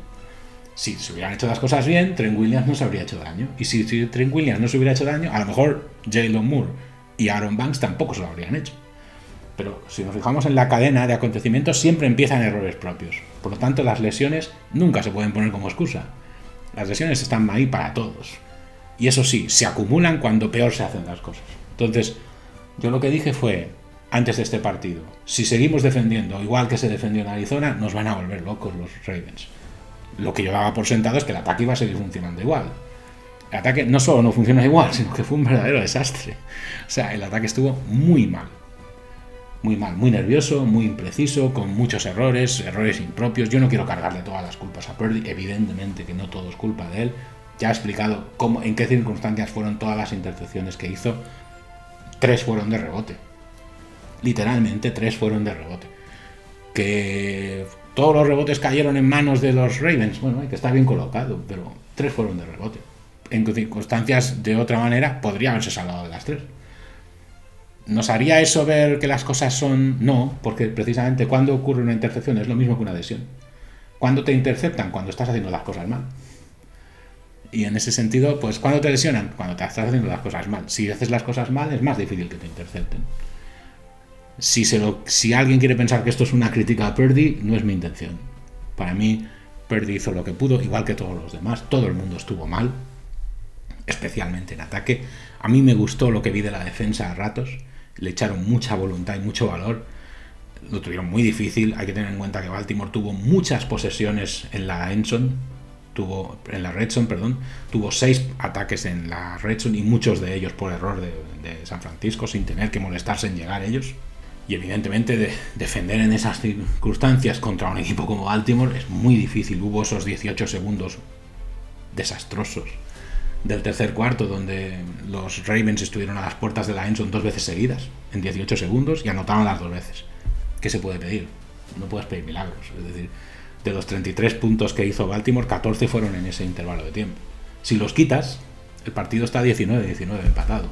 Si se hubieran hecho las cosas bien, Trent Williams no se habría hecho daño. Y si, Trent Williams no se hubiera hecho daño, a lo mejor Jalen Moore y Aaron Banks tampoco se lo habrían hecho. Pero si nos fijamos en la cadena de acontecimientos, siempre empiezan errores propios. Por lo tanto, las lesiones nunca se pueden poner como excusa. Las lesiones están ahí para todos. Y eso sí, se acumulan cuando peor se hacen las cosas. Entonces, yo lo que dije fue, antes de este partido, si seguimos defendiendo igual que se defendió en Arizona, nos van a volver locos los Ravens. Lo que yo daba por sentado es que el ataque iba a seguir funcionando igual. El ataque no solo no funciona igual, sino que fue un verdadero desastre. O sea, el ataque estuvo muy mal muy mal, muy nervioso, muy impreciso, con muchos errores, errores impropios. Yo no quiero cargarle todas las culpas a Purdy, evidentemente que no todo es culpa de él. Ya he explicado cómo, en qué circunstancias fueron todas las intercepciones que hizo. Tres fueron de rebote. Literalmente tres fueron de rebote. Que todos los rebotes cayeron en manos de los Ravens. Bueno, hay que estar bien colocado, pero tres fueron de rebote. En circunstancias de otra manera podría haberse salvado de las tres. ¿Nos haría eso ver que las cosas son.? No, porque precisamente cuando ocurre una intercepción es lo mismo que una adhesión. Cuando te interceptan? Cuando estás haciendo las cosas mal. Y en ese sentido, pues cuando te lesionan? Cuando te estás haciendo las cosas mal. Si haces las cosas mal, es más difícil que te intercepten. Si, alguien quiere pensar que esto es una crítica a Purdy, no es mi intención. Para mí, Purdy hizo lo que pudo, igual que todos los demás. Todo el mundo estuvo mal, especialmente en ataque. A mí me gustó lo que vi de la defensa a ratos le echaron mucha voluntad y mucho valor. Lo tuvieron muy difícil. Hay que tener en cuenta que Baltimore tuvo muchas posesiones en la Enson, tuvo en la Redson, perdón, tuvo seis ataques en la Redson y muchos de ellos por error de, San Francisco, sin tener que molestarse en llegar ellos. Y evidentemente de defender en esas circunstancias contra un equipo como Baltimore es muy difícil. Hubo esos 18 segundos desastrosos del tercer cuarto, donde los Ravens estuvieron a las puertas de la Enson dos veces seguidas, en 18 segundos, y anotaron las dos veces. ¿Qué se puede pedir? No puedes pedir milagros. Es decir, de los 33 puntos que hizo Baltimore, 14 fueron en ese intervalo de tiempo. Si los quitas, el partido está 19-19 empatado.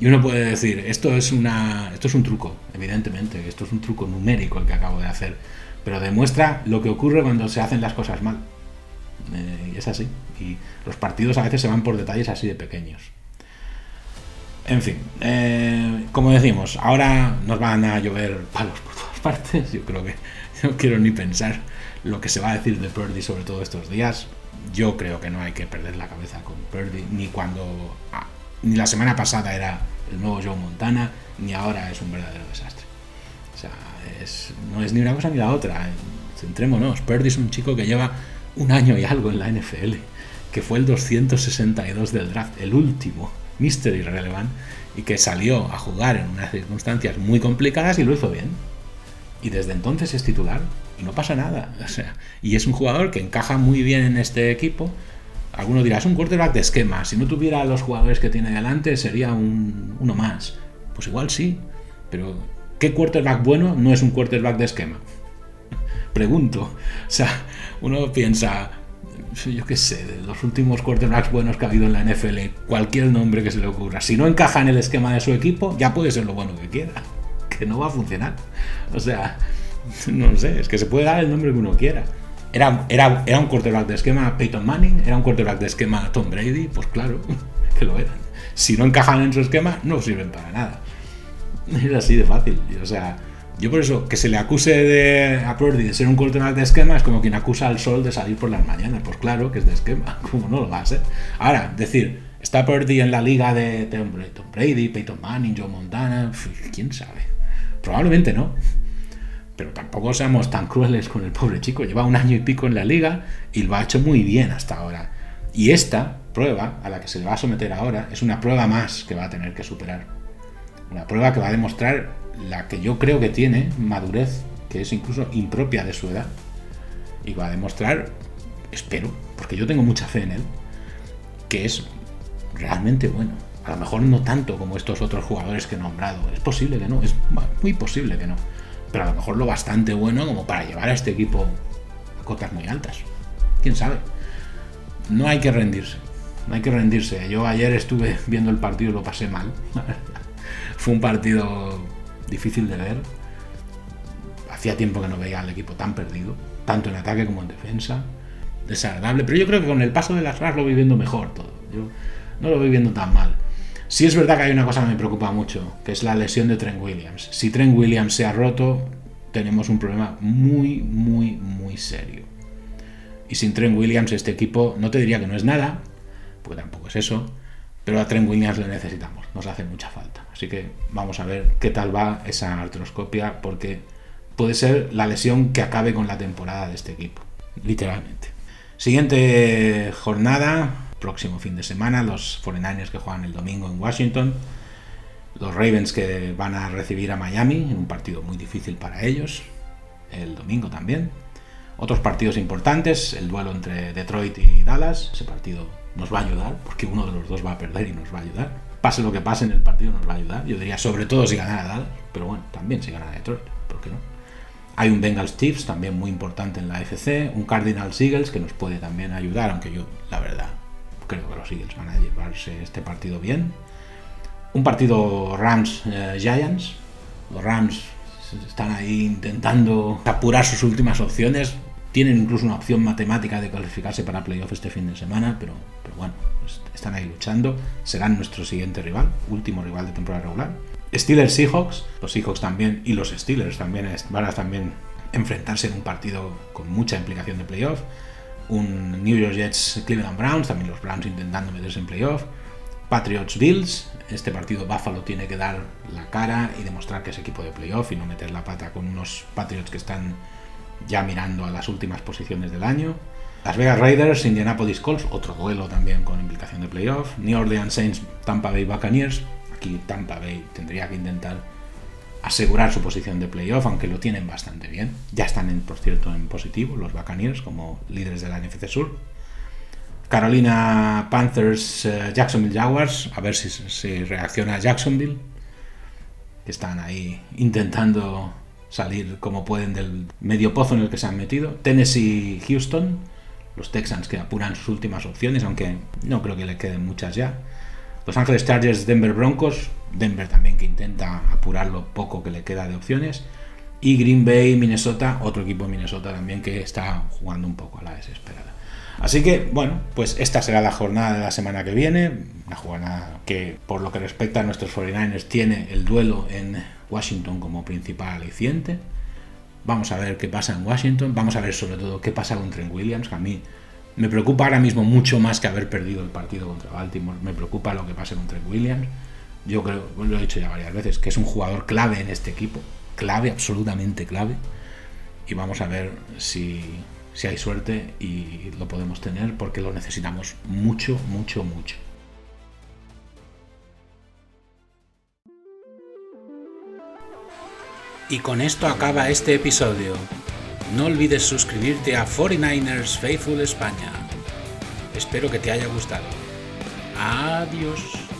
Y uno puede decir, esto es, una, esto es un truco, evidentemente, esto es un truco numérico el que acabo de hacer, pero demuestra lo que ocurre cuando se hacen las cosas mal. Eh, y es así. Y los partidos a veces se van por detalles así de pequeños. En fin, eh, como decimos, ahora nos van a llover palos por todas partes. Yo creo que no quiero ni pensar lo que se va a decir de Purdy sobre todo estos días. Yo creo que no hay que perder la cabeza con Purdy, ni cuando. Ni la semana pasada era el nuevo Joe Montana, ni ahora es un verdadero desastre. O sea, no es ni una cosa ni la otra. Centrémonos. Purdy es un chico que lleva un año y algo en la NFL, que fue el 262 del draft, el último, Mister Irrelevant, y que salió a jugar en unas circunstancias muy complicadas y lo hizo bien. Y desde entonces es titular y no pasa nada. O sea, y es un jugador que encaja muy bien en este equipo. Alguno dirá, es un quarterback de esquema. Si no tuviera los jugadores que tiene delante, sería un, uno más. Pues igual sí. Pero, ¿qué quarterback bueno no es un quarterback de esquema? Pregunto. O sea, uno piensa, yo qué sé, de los últimos quarterbacks buenos que ha habido en la NFL, cualquier nombre que se le ocurra, si no encaja en el esquema de su equipo, ya puede ser lo bueno que quiera, que no va a funcionar. O sea, no sé, es que se puede dar el nombre que uno quiera. Era, era, era un quarterback de esquema Peyton Manning, era un quarterback de esquema Tom Brady, pues claro, que lo eran. Si no encajan en su esquema, no sirven para nada. Es así de fácil. O sea, yo por eso, que se le acuse de, a Purdy de ser un quarterback de esquema es como quien acusa al sol de salir por las mañanas. Pues claro que es de esquema, como no lo va a ser. Ahora, decir, está Purdy en la liga de Tom Brady, Peyton Manning, Joe Montana, quién sabe. Probablemente no. Pero tampoco seamos tan crueles con el pobre chico. Lleva un año y pico en la liga y lo ha hecho muy bien hasta ahora. Y esta prueba a la que se le va a someter ahora es una prueba más que va a tener que superar. Una prueba que va a demostrar la que yo creo que tiene, madurez, que es incluso impropia de su edad. Y va a demostrar, espero, porque yo tengo mucha fe en él, que es realmente bueno. A lo mejor no tanto como estos otros jugadores que he nombrado. Es posible que no, es muy posible que no. Pero a lo mejor lo bastante bueno como para llevar a este equipo a cotas muy altas. ¿Quién sabe? No hay que rendirse. No hay que rendirse. Yo ayer estuve viendo el partido y lo pasé mal. Fue un partido difícil de ver. Hacía tiempo que no veía al equipo tan perdido, tanto en ataque como en defensa. Desagradable, pero yo creo que con el paso de las horas lo voy viendo mejor todo. Yo no lo voy viendo tan mal. Sí es verdad que hay una cosa que me preocupa mucho, que es la lesión de Trent Williams. Si Trent Williams se ha roto, tenemos un problema muy, muy, muy serio. Y sin Trent Williams este equipo, no te diría que no es nada, porque tampoco es eso, pero a Trent Williams le necesitamos, nos hace mucha falta. Así que vamos a ver qué tal va esa artroscopia, porque puede ser la lesión que acabe con la temporada de este equipo, literalmente. Siguiente jornada, próximo fin de semana, los 49ers que juegan el domingo en Washington, los Ravens que van a recibir a Miami en un partido muy difícil para ellos, el domingo también. Otros partidos importantes, el duelo entre Detroit y Dallas, ese partido nos va a ayudar, porque uno de los dos va a perder y nos va a ayudar. Pase lo que pase en el partido nos va a ayudar. Yo diría sobre todo si gana Dallas, pero bueno, también si gana Detroit, ¿por qué no? Hay un Bengals Chiefs también muy importante en la FC, un Cardinals Eagles que nos puede también ayudar, aunque yo la verdad creo que los Eagles van a llevarse este partido bien. Un partido Rams eh. Los Rams están ahí intentando apurar sus últimas opciones. Tienen incluso una opción matemática de calificarse para playoff este fin de semana, pero, pero bueno, están ahí luchando. Serán nuestro siguiente rival, último rival de temporada regular. Steelers Seahawks, los Seahawks también y los Steelers también van a también enfrentarse en un partido con mucha implicación de playoff. Un New York Jets Cleveland Browns, también los Browns intentando meterse en playoff. Patriots Bills, este partido Buffalo tiene que dar la cara y demostrar que es equipo de playoff y no meter la pata con unos Patriots que están ya mirando a las últimas posiciones del año. Las Vegas Raiders, Indianapolis Colts, otro duelo también con implicación de playoff. New Orleans Saints, Tampa Bay Buccaneers. Aquí Tampa Bay tendría que intentar asegurar su posición de playoff, aunque lo tienen bastante bien. Ya están, por cierto, en positivo los Buccaneers como líderes de la NFC Sur. Carolina Panthers, eh, Jacksonville Jaguars, a ver si, si reacciona Jacksonville, que están ahí intentando salir como pueden del medio pozo en el que se han metido. Tennessee, Houston, los Texans que apuran sus últimas opciones, aunque no creo que le queden muchas ya. Los Ángeles Chargers, Denver Broncos, Denver también que intenta apurar lo poco que le queda de opciones. Y Green Bay, Minnesota, otro equipo de Minnesota también que está jugando un poco a la desesperada. Así que, bueno, pues esta será la jornada de la semana que viene. Una jornada que, por lo que respecta a nuestros 49ers, tiene el duelo en Washington como principal aliciente. Vamos a ver qué pasa en Washington. Vamos a ver sobre todo qué pasa con Trent Williams, que a mí me preocupa ahora mismo mucho más que haber perdido el partido contra Baltimore. Me preocupa lo que pase con Williams. Yo creo, lo he dicho ya varias veces, que es un jugador clave en este equipo. Clave, absolutamente clave. Y vamos a ver si, si hay suerte y lo podemos tener porque lo necesitamos mucho, mucho, mucho. Y con esto acaba este episodio. No olvides suscribirte a 49ers Faithful España. Espero que te haya gustado. Adiós.